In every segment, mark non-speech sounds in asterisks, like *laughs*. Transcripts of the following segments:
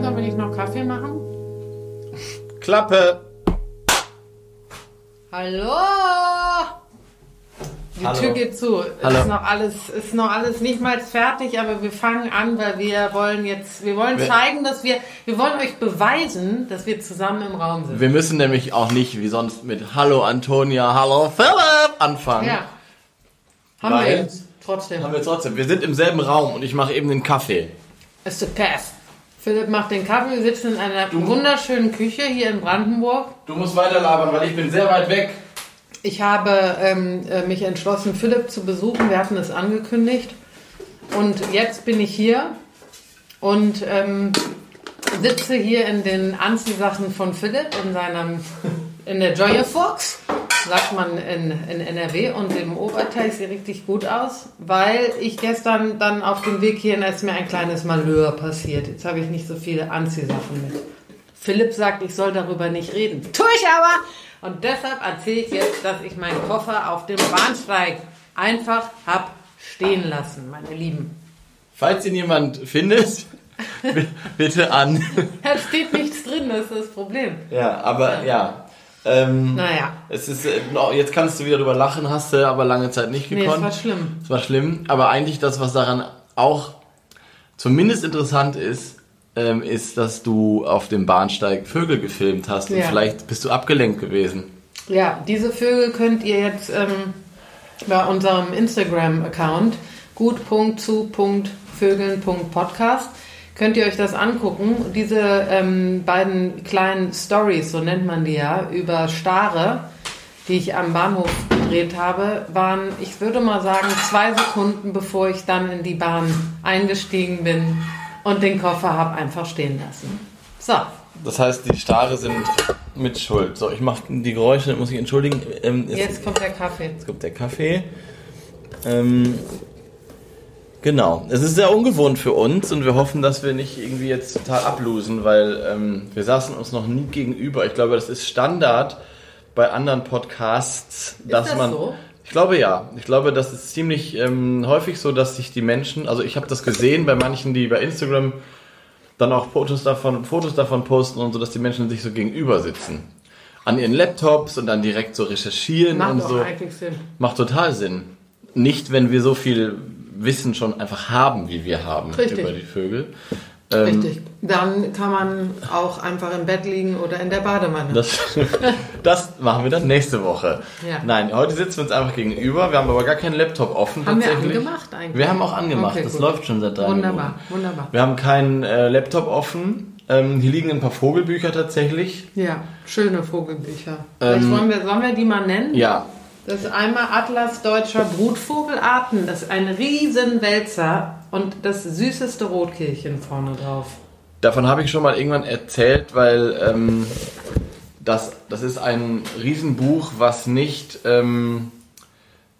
langsam will ich noch Kaffee machen. Klappe! Hallo! Die Hallo. Tür geht zu. Hallo. Ist noch alles, ist noch alles nicht mal fertig, aber wir fangen an, weil wir wollen jetzt, wir wollen Wir- zeigen, dass wir, wir wollen euch beweisen, dass wir zusammen im Raum sind. Wir müssen nämlich auch nicht wie sonst mit Hallo Antonia, Hallo Philipp anfangen. Ja. Haben Weil- wir jetzt. Trotzdem. Haben wir trotzdem. Wir sind im selben Raum und ich mache eben den Kaffee. Ist the pass. Philipp macht den Kaffee. Wir sitzen in einer wunderschönen Küche hier in Brandenburg. Du musst weiter labern, weil ich bin sehr weit weg. Ich habe ähm, äh, mich entschlossen, Philipp zu besuchen. Wir hatten es angekündigt. Und jetzt bin ich hier und ähm, sitze hier in den Anziehsachen von Philipp in seinem in der Joya Fox, sagt man in, in NRW und im Oberteil sieht richtig gut aus, weil ich gestern dann auf dem Weg hierhin ist mir ein kleines Malheur passiert. Jetzt habe ich nicht so viele Anziehsachen mit. Philipp sagt, ich soll darüber nicht reden. Tue ich aber! Und deshalb erzähle ich jetzt, dass ich meinen Koffer auf dem Bahnsteig einfach hab stehen lassen, meine Lieben. Falls ihn jemand findet, *laughs* bitte an. Da steht nichts drin, das ist das Problem. Ja, aber ja. Ähm, Naja, Es ist, äh, jetzt kannst du wieder drüber lachen, hast du aber lange Zeit nicht nee, es gekonnt. war schlimm. Es war schlimm, aber eigentlich das, was daran auch zumindest interessant ist, ähm, ist, dass du auf dem Bahnsteig Vögel gefilmt hast und Ja. vielleicht bist du abgelenkt gewesen. Ja, diese Vögel könnt ihr jetzt ähm, bei unserem Instagram-Account gut.zu.vögeln.podcast könnt ihr euch das angucken. Diese ähm, beiden kleinen Stories, so nennt man die ja, über Stare, die ich am Bahnhof gedreht habe, waren, ich würde mal sagen, zwei Sekunden, bevor ich dann in die Bahn eingestiegen bin und den Koffer habe einfach stehen lassen. So, Das heißt, die Stare sind mit Schuld. So, ich mache die Geräusche, muss ich entschuldigen. Ähm, es- jetzt kommt der Kaffee. Jetzt kommt der Kaffee. Ähm, genau. Es ist sehr ungewohnt für uns und wir hoffen, dass wir nicht irgendwie jetzt total ablosen, weil ähm, wir saßen uns noch nie gegenüber. Ich glaube, das ist Standard bei anderen Podcasts, dass das man. so? Ich glaube ja. Ich glaube, das ist ziemlich ähm, häufig so, dass sich die Menschen, also ich habe das gesehen bei manchen, die bei Instagram dann auch Fotos davon, Fotos davon posten und so, dass die Menschen sich so gegenüber sitzen. An ihren Laptops und dann direkt so recherchieren Macht und doch so. eigentlich Sinn. Macht total Sinn. Nicht, wenn wir so viel Wissen schon einfach haben, wie wir haben Richtig. über die Vögel. Ähm, Richtig. Dann kann man auch einfach im Bett liegen oder in der Badewanne. Das, *laughs* das machen wir dann nächste Woche. Ja. Nein, heute sitzen wir uns einfach gegenüber. Wir haben aber gar keinen Laptop offen. haben wir angemacht eigentlich? Wir haben auch angemacht. Okay, das gut. läuft schon seit drei Wunderbar, Minuten. wunderbar. Wir haben keinen äh, Laptop offen. Ähm, hier liegen ein paar Vogelbücher tatsächlich. Ja, schöne Vogelbücher. Ähm, wollen wir, sollen wir die mal nennen? Ja, Das ist einmal Atlas deutscher Brutvogelarten. Das ist ein Riesenwälzer und das süßeste Rotkehlchen vorne drauf. Davon habe ich schon mal irgendwann erzählt, weil ähm, das, das ist ein Riesenbuch, was nicht ähm,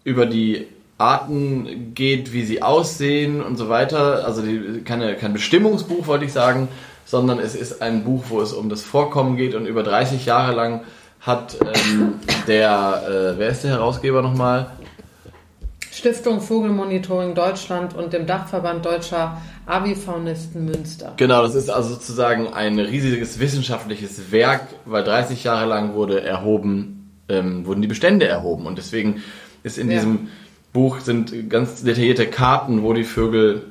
über die Arten geht, wie sie aussehen und so weiter. Also die, keine, kein Bestimmungsbuch, wollte ich sagen, sondern es ist ein Buch, wo es um das Vorkommen geht und über 30 Jahre lang hat ähm, der, äh, wer ist der Herausgeber nochmal? Stiftung Vogelmonitoring Deutschland und dem Dachverband Deutscher Avifaunisten Münster. Genau, das ist also sozusagen ein riesiges wissenschaftliches Werk, weil 30 Jahre lang wurde erhoben, ähm, wurden die Bestände erhoben und deswegen ist in Ja. diesem Buch sind ganz detaillierte Karten, wo die Vögel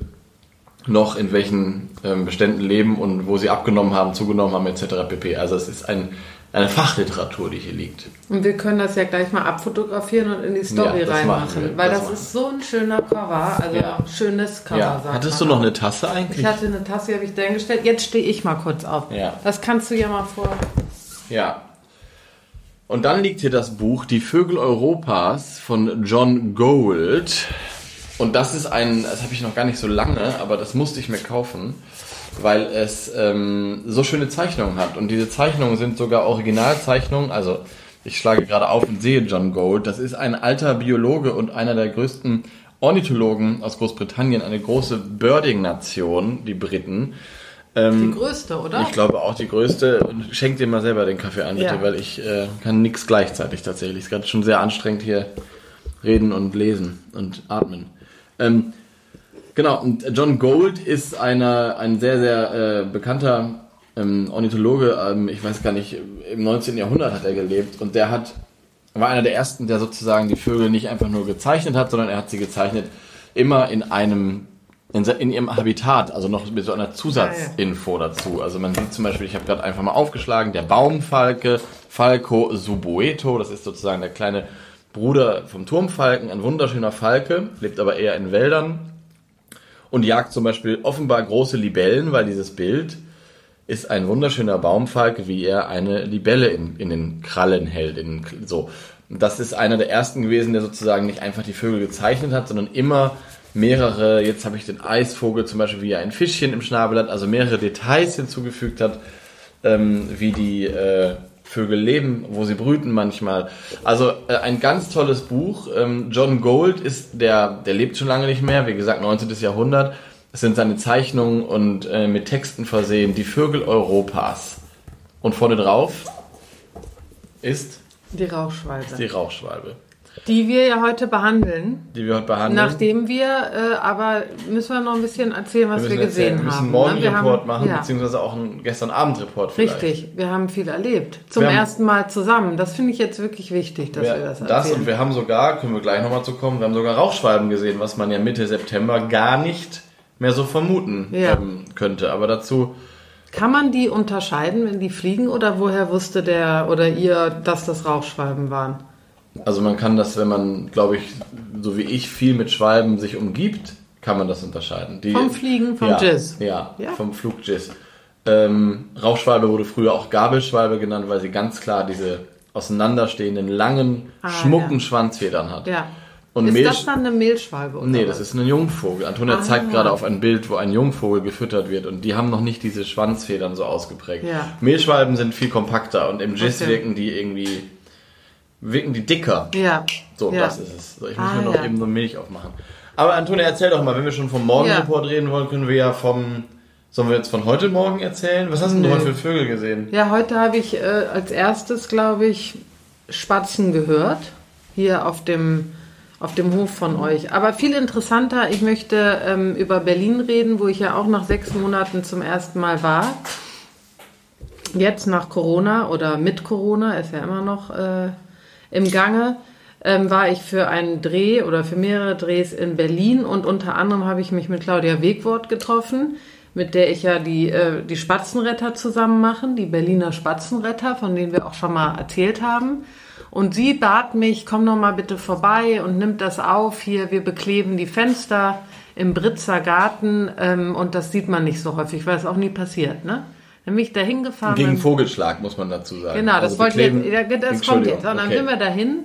noch in welchen ähm, Beständen leben und wo sie abgenommen haben, zugenommen haben etc. pp. Also es ist ein, eine Fachliteratur, die hier liegt. Und wir können das ja gleich mal abfotografieren und in die Story Ja, reinmachen, weil das das, ist so ein schöner Cover, also Ja. schönes Cover. Ja. Hattest du noch eine Tasse eigentlich? Ich hatte eine Tasse, die habe ich dahingestellt. Jetzt stehe ich mal kurz auf. Ja. Das kannst du ja mal vor. Ja. Und dann liegt hier das Buch Die Vögel Europas von John Gould. Und das ist ein, das habe ich noch gar nicht so lange, aber das musste ich mir kaufen, weil es ähm, so schöne Zeichnungen hat. Und diese Zeichnungen sind sogar Originalzeichnungen. Also ich schlage gerade auf und sehe John Gould. Das ist ein alter Biologe und einer der größten Ornithologen aus Großbritannien, eine große Birding-Nation, die Briten. Die größte, oder? Ich glaube auch die größte. Und schenk dir mal selber den Kaffee ein, bitte, Ja. weil ich äh, kann nichts gleichzeitig tatsächlich. Es ist gerade schon sehr anstrengend hier reden und lesen und atmen. Ähm, Genau, und John Gold ist einer, ein sehr, sehr äh, bekannter ähm, Ornithologe, ähm, ich weiß gar nicht, im 19. Jahrhundert hat er gelebt und der hat, war einer der ersten, der sozusagen die Vögel nicht einfach nur gezeichnet hat, sondern er hat sie gezeichnet immer in einem in, in ihrem Habitat, also noch mit so einer Zusatzinfo dazu. Also man sieht zum Beispiel, ich habe gerade einfach mal aufgeschlagen, der Baumfalke, Falco suboeto, das ist sozusagen der kleine Bruder vom Turmfalken, ein wunderschöner Falke, lebt aber eher in Wäldern und jagt zum Beispiel offenbar große Libellen, weil dieses Bild ist ein wunderschöner Baumfalke, wie er eine Libelle in, in den Krallen hält. In, so. Das ist einer der ersten gewesen, der sozusagen nicht einfach die Vögel gezeichnet hat, sondern immer mehrere, jetzt habe ich den Eisvogel zum Beispiel, wie er ein Fischchen im Schnabel hat, also mehrere Details hinzugefügt hat, ähm, wie die äh, Vögel leben, wo sie brüten manchmal. Also äh, ein ganz tolles Buch. Ähm, John Gold ist der, der lebt schon lange nicht mehr, wie gesagt 19. Jahrhundert. Es sind seine Zeichnungen und äh, mit Texten versehen. Die Vögel Europas. Und vorne drauf ist die Rauchschwalbe. Die Rauchschwalbe. Die wir ja heute behandeln. Die wir heute behandeln. Nachdem wir, äh, aber müssen wir noch ein bisschen erzählen, was wir, wir gesehen haben. Wir müssen morgen ne? Report machen, ja. beziehungsweise auch einen gestern Abend Report vielleicht. Richtig, wir haben viel erlebt. Zum ersten Mal zusammen. Das finde ich jetzt wirklich wichtig, dass wir, wir das erzählen. Das und wir haben sogar, können wir gleich nochmal zu kommen, wir haben sogar Rauchschwalben gesehen, was man ja Mitte September gar nicht mehr so vermuten ja. ähm, könnte. Aber dazu. Kann man die unterscheiden, wenn die fliegen, oder woher wusste der oder ihr, dass das Rauchschwalben waren? Also man kann das, wenn man, glaube ich, so wie ich viel mit Schwalben sich umgibt, kann man das unterscheiden. Die, vom Fliegen, vom ja, Jizz. Ja, ja, vom Flugjizz. Ähm, Rauchschwalbe wurde früher auch Gabelschwalbe genannt, weil sie ganz klar diese auseinanderstehenden, langen, ah, schmucken ja. Schwanzfedern hat. Ja. Und ist Mehl das dann eine Mehlschwalbe? Oder nee, was? das ist ein Jungvogel. Antonia ah, zeigt gerade auf ein Bild, wo ein Jungvogel gefüttert wird und die haben noch nicht diese Schwanzfedern so ausgeprägt. Ja. Mehlschwalben sind viel kompakter und im Jizz okay. wirken die irgendwie wirken die dicker. Ja. So, ja. das ist es. So, ich muss ah, mir noch ja. eben so Milch aufmachen. Aber Antonia, erzähl doch mal, wenn wir schon vom Morgenreport ja. reden wollen, können wir ja vom. Sollen wir jetzt von heute Morgen erzählen? Was hast du heute für Vögel gesehen? Ja, heute habe ich äh, als erstes, glaube ich, Spatzen gehört. Hier auf dem, auf dem Hof von euch. Aber viel interessanter, ich möchte ähm, über Berlin reden, wo ich ja auch nach sechs Monaten zum ersten Mal war. Jetzt nach Corona oder mit Corona, ist ja immer noch. Äh, im Gange ähm, war ich für einen Dreh oder für mehrere Drehs in Berlin und unter anderem habe ich mich mit Claudia Wegwort getroffen, mit der ich ja die, äh, die Spatzenretter zusammen machen, die Berliner Spatzenretter, von denen wir auch schon mal erzählt haben. Und sie bat mich, komm noch mal bitte vorbei und nimmt das auf. Hier, wir bekleben die Fenster im Britzer Garten ähm, und das sieht man nicht so häufig, weil es auch nie passiert, ne? Dann bin ich da hingefahren. Gegen Vogelschlag, muss man dazu sagen. Genau, das also wollte ich jetzt, das kommt jetzt. Und dann okay. sind wir dahin.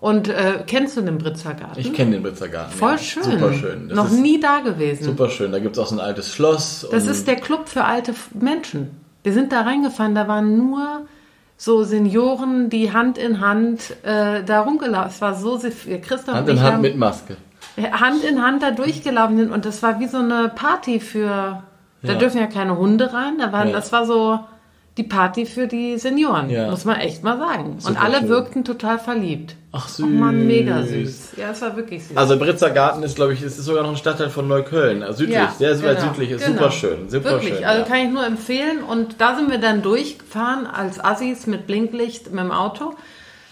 Und äh, kennst du den Britzer Garten? Ich kenne den Britzer Garten. Voll ja. schön. Super schön. Das Noch nie da gewesen. Super schön. Da gibt es auch so ein altes Schloss. Das ist der Club für alte Menschen. Wir sind da reingefahren, da waren nur so Senioren, die Hand in Hand äh, da rumgelaufen. Es war so, Christoph Hand in Hand haben, mit Maske. Hand in Hand da durchgelaufen sind und das war wie so eine Party für da ja. dürfen ja keine Hunde rein. Da waren, ja. Das war so die Party für die Senioren, ja. muss man echt mal sagen. Super und alle schön. wirkten total verliebt. Ach süß. Oh man, mega süß. Ja, es war wirklich süß. Also Britzer Garten ist, glaube ich, ist sogar noch ein Stadtteil von Neukölln. Also südlich, ja, sehr, sehr genau, weit südlich. Ist genau. super schön. Super wirklich, schön, also kann ich nur empfehlen. Und da sind wir dann durchgefahren als Assis mit Blinklicht mit dem Auto.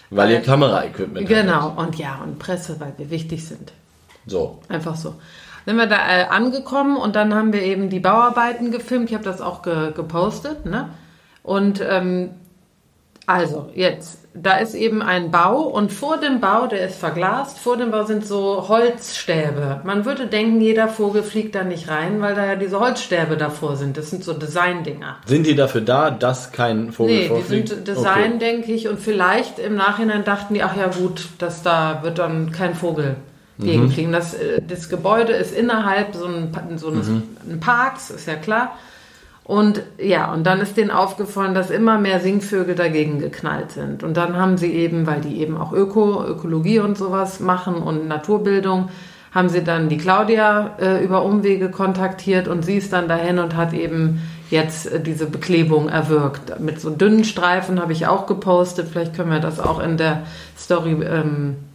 Weil ihr Kameraequipment habt. Genau, und ja, und Presse, weil wir wichtig sind. So. Einfach so sind wir da äh, angekommen und dann haben wir eben die Bauarbeiten gefilmt. Ich habe das auch ge gepostet. Ne? Und ähm, also jetzt, da ist eben ein Bau und vor dem Bau, der ist verglast, vor dem Bau sind so Holzstäbe. Man würde denken, jeder Vogel fliegt da nicht rein, weil da ja diese Holzstäbe davor sind. Das sind so Design-Dinger. Sind die dafür da, dass kein Vogel nee, vorfliegt? Nee, die sind Design, okay. denke ich. Und vielleicht im Nachhinein dachten die, ach ja gut, dass da wird dann kein Vogel gegenfliegen. Mhm. Das, äh, das Gebäude ist innerhalb so, ein, so eines mhm. Parks, ist ja klar. Und ja, und dann ist denen aufgefallen, dass immer mehr Singvögel dagegen geknallt sind. Und dann haben sie eben, weil die eben auch Öko, Ökologie und sowas machen und Naturbildung, haben sie dann die Claudia äh, über Umwege kontaktiert und sie ist dann dahin und hat eben jetzt äh, diese Beklebung erwirkt. Mit so dünnen Streifen habe ich auch gepostet. Vielleicht können wir das auch in der Story ähm, Äh,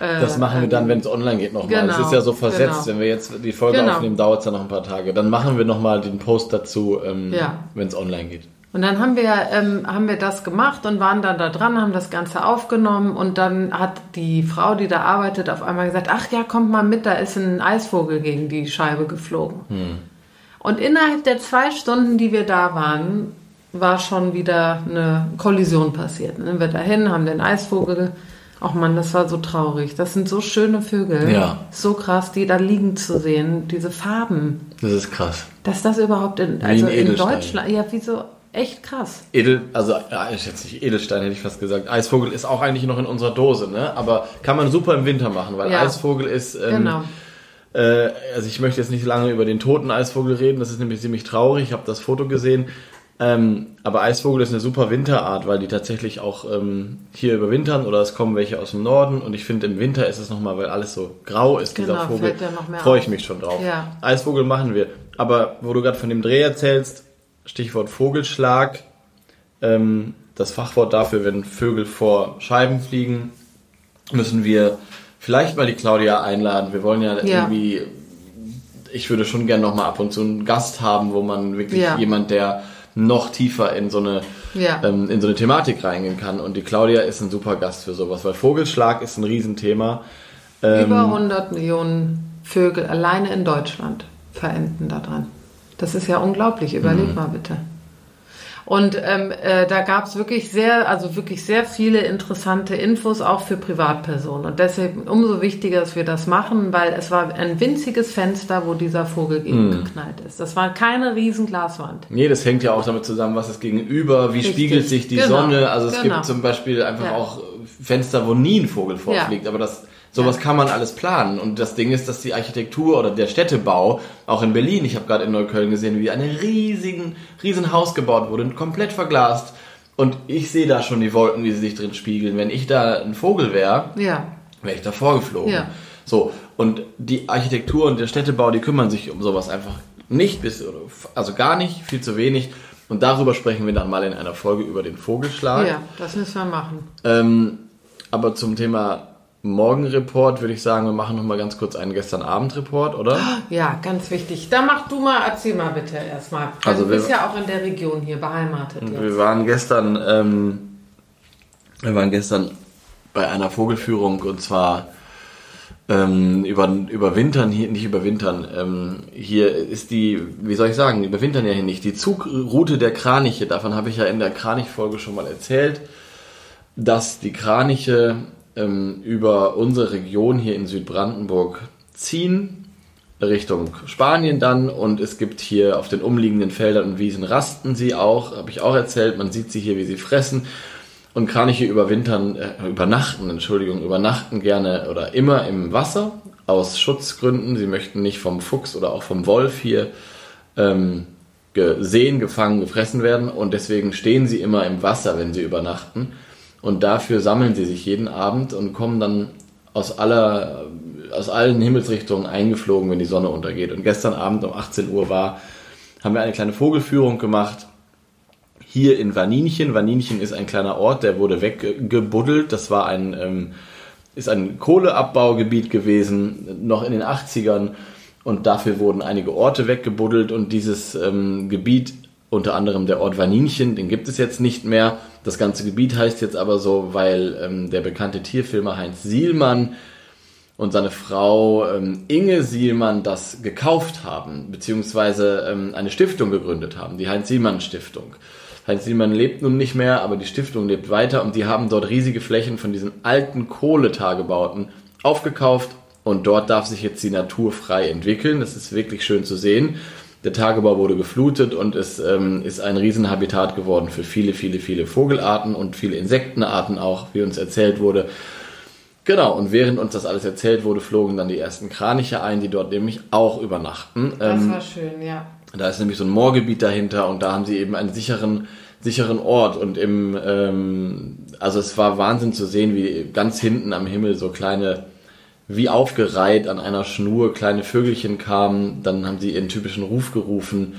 Das machen wir dann, wenn es online geht, nochmal. genau, das ist ja so versetzt. genau. Wenn wir jetzt die Folge Genau. aufnehmen, dauert es ja noch ein paar Tage. Dann machen wir nochmal den Post dazu, ähm, Ja. wenn es online geht. Und dann haben wir, ähm, haben wir das gemacht und waren dann da dran, haben das Ganze aufgenommen und dann hat die Frau, die da arbeitet, auf einmal gesagt, ach ja, kommt mal mit, da ist ein Eisvogel gegen die Scheibe geflogen. Und innerhalb der zwei Stunden, die wir da waren, war schon wieder eine Kollision passiert. Dann sind wir dahin, haben den Eisvogel, ach man, das war so traurig. Das sind so schöne Vögel, Ja. so krass, die da liegen zu sehen, diese Farben. Das ist krass. Dass das überhaupt in, also in. Deutschland, ja, wieso, echt krass. Edel, also ja, ist jetzt nicht Edelstein, hätte ich fast gesagt. Eisvogel ist auch eigentlich noch in unserer Dose, ne? Aber kann man super im Winter machen, weil Ja. Eisvogel ist. Ähm, Genau. Äh, also ich möchte jetzt nicht lange über den toten Eisvogel reden, das ist nämlich ziemlich traurig. Ich habe das Foto gesehen. Ähm, aber Eisvogel ist eine super Winterart, weil die tatsächlich auch ähm, hier überwintern oder es kommen welche aus dem Norden. Und ich finde, im Winter ist es nochmal, weil alles so grau ist, dieser Genau, Vogel, noch mehr freue auf. ich mich schon drauf. Ja. Eisvogel machen wir. Aber wo du gerade von dem Dreh erzählst, Stichwort Vogelschlag, ähm, das Fachwort dafür, wenn Vögel vor Scheiben fliegen, müssen wir vielleicht mal die Claudia einladen. Wir wollen ja, Ja. irgendwie, ich würde schon gerne noch mal ab und zu einen Gast haben, wo man wirklich Ja. jemand, der noch tiefer in so eine Ja. ähm, in so eine Thematik reingehen kann. Und die Claudia ist ein super Gast für sowas, weil Vogelschlag ist ein Riesenthema. Ähm, Über 100 Millionen Vögel alleine in Deutschland verenden daran. Das ist ja unglaublich. Überleg mal bitte. Und ähm, äh, da gab es wirklich sehr, also wirklich sehr viele interessante Infos auch für Privatpersonen. Und deshalb umso wichtiger, dass wir das machen, weil es war ein winziges Fenster, wo dieser Vogel gegengeknallt ist. Das war keine riesen Glaswand. Nee, das hängt ja auch damit zusammen, was ist gegenüber, wie Richtig. spiegelt sich die Genau. Sonne. Also es Genau. gibt zum Beispiel einfach Ja. auch Fenster, wo nie ein Vogel vorfliegt, aber das sowas kann man alles planen. Und das Ding ist, dass die Architektur oder der Städtebau, auch in Berlin, ich habe gerade in Neukölln gesehen, wie ein riesigen, riesen Haus gebaut wurde, komplett verglast. Und ich sehe da schon die Wolken, wie sie sich drin spiegeln. Wenn ich da ein Vogel wäre, Ja, wäre ich davor geflogen. Ja. So, und die Architektur und der Städtebau, die kümmern sich um sowas einfach nicht, bis, also gar nicht, viel zu wenig. Und darüber sprechen wir dann mal in einer Folge über den Vogelschlag. ja, das müssen wir machen. Ähm, aber zum Thema Morgenreport würde ich sagen, wir machen noch mal ganz kurz einen gestern Abend Report, oder? Ja, ganz wichtig. Da mach du mal, erzähl mal bitte erstmal. Also du wir- bist ja auch in der Region hier beheimatet. Jetzt. Wir waren gestern, ähm, wir waren gestern bei einer Vogelführung und zwar ähm, über, überwintern hier, nicht überwintern. Ähm, hier ist die, wie soll ich sagen, überwintern ja hier nicht. Die Zugroute der Kraniche, davon habe ich ja in der Kranich-Folge schon mal erzählt, dass die Kraniche ähm, über unsere Region hier in Südbrandenburg ziehen. Richtung Spanien dann und es gibt hier auf den umliegenden Feldern und Wiesen rasten sie auch, habe ich auch erzählt, man sieht sie hier, wie sie fressen und Kraniche überwintern, äh, übernachten, Entschuldigung, übernachten gerne oder immer im Wasser aus Schutzgründen. Sie möchten nicht vom Fuchs oder auch vom Wolf hier ähm, gesehen, gefangen, gefressen werden und deswegen stehen sie immer im Wasser, wenn sie übernachten und dafür sammeln sie sich jeden Abend und kommen dann aus aller aus allen Himmelsrichtungen eingeflogen, wenn die Sonne untergeht. Und gestern Abend um 18 Uhr war, haben wir eine kleine Vogelführung gemacht. Hier in Vaninchen. Vaninchen ist ein kleiner Ort, der wurde weggebuddelt. Das war ein, ähm, ist ein Kohleabbaugebiet gewesen, noch in den 80ern. Und dafür wurden einige Orte weggebuddelt. Und dieses ähm, Gebiet, unter anderem der Ort Vaninchen, den gibt es jetzt nicht mehr. Das ganze Gebiet heißt jetzt aber so, weil ähm, der bekannte Tierfilmer Heinz Sielmann und seine Frau ähm, Inge Sielmann das gekauft haben, beziehungsweise ähm, eine Stiftung gegründet haben, die Heinz-Sielmann-Stiftung. Heinz Sielmann lebt nun nicht mehr, aber die Stiftung lebt weiter und die haben dort riesige Flächen von diesen alten Kohletagebauten aufgekauft und dort darf sich jetzt die Natur frei entwickeln. Das ist wirklich schön zu sehen. Der Tagebau wurde geflutet und es ähm, ist ein Riesenhabitat geworden für viele, viele, viele Vogelarten und viele Insektenarten auch, wie uns erzählt wurde. Genau, und während uns das alles erzählt wurde, flogen dann die ersten Kraniche ein, die dort nämlich auch übernachten. Das Ähm, war schön, ja. da ist nämlich so ein Moorgebiet dahinter und da haben sie eben einen sicheren, sicheren Ort. Und im, ähm, also es war Wahnsinn zu sehen, wie ganz hinten am Himmel so kleine, wie aufgereiht an einer Schnur, kleine Vögelchen kamen. Dann haben sie ihren typischen Ruf gerufen.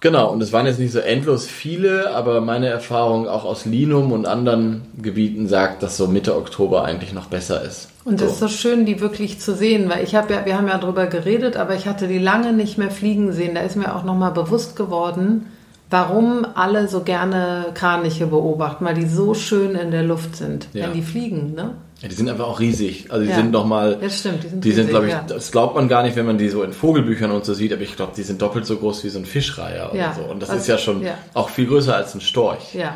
Genau, und es waren jetzt nicht so endlos viele, aber meine Erfahrung auch aus Linum und anderen Gebieten sagt, dass so Mitte Oktober eigentlich noch besser ist. Und es ist so schön, die wirklich zu sehen, weil ich habe ja, wir haben ja drüber geredet, aber ich hatte die lange nicht mehr fliegen sehen. Da ist mir auch nochmal bewusst geworden, warum alle so gerne Kraniche beobachten, weil die so schön in der Luft sind, Ja. wenn die fliegen, ne? Ja, die sind einfach auch riesig. Also die Ja. sind noch mal, Das stimmt, die sind die sind, riesig, glaube ich, ja. das glaubt man gar nicht, wenn man die so in Vogelbüchern und so sieht, aber ich glaube, die sind doppelt so groß wie so ein Fischreiher oder Ja. so. Und das Also, ist ja schon ja. auch viel größer als ein Storch. Ja.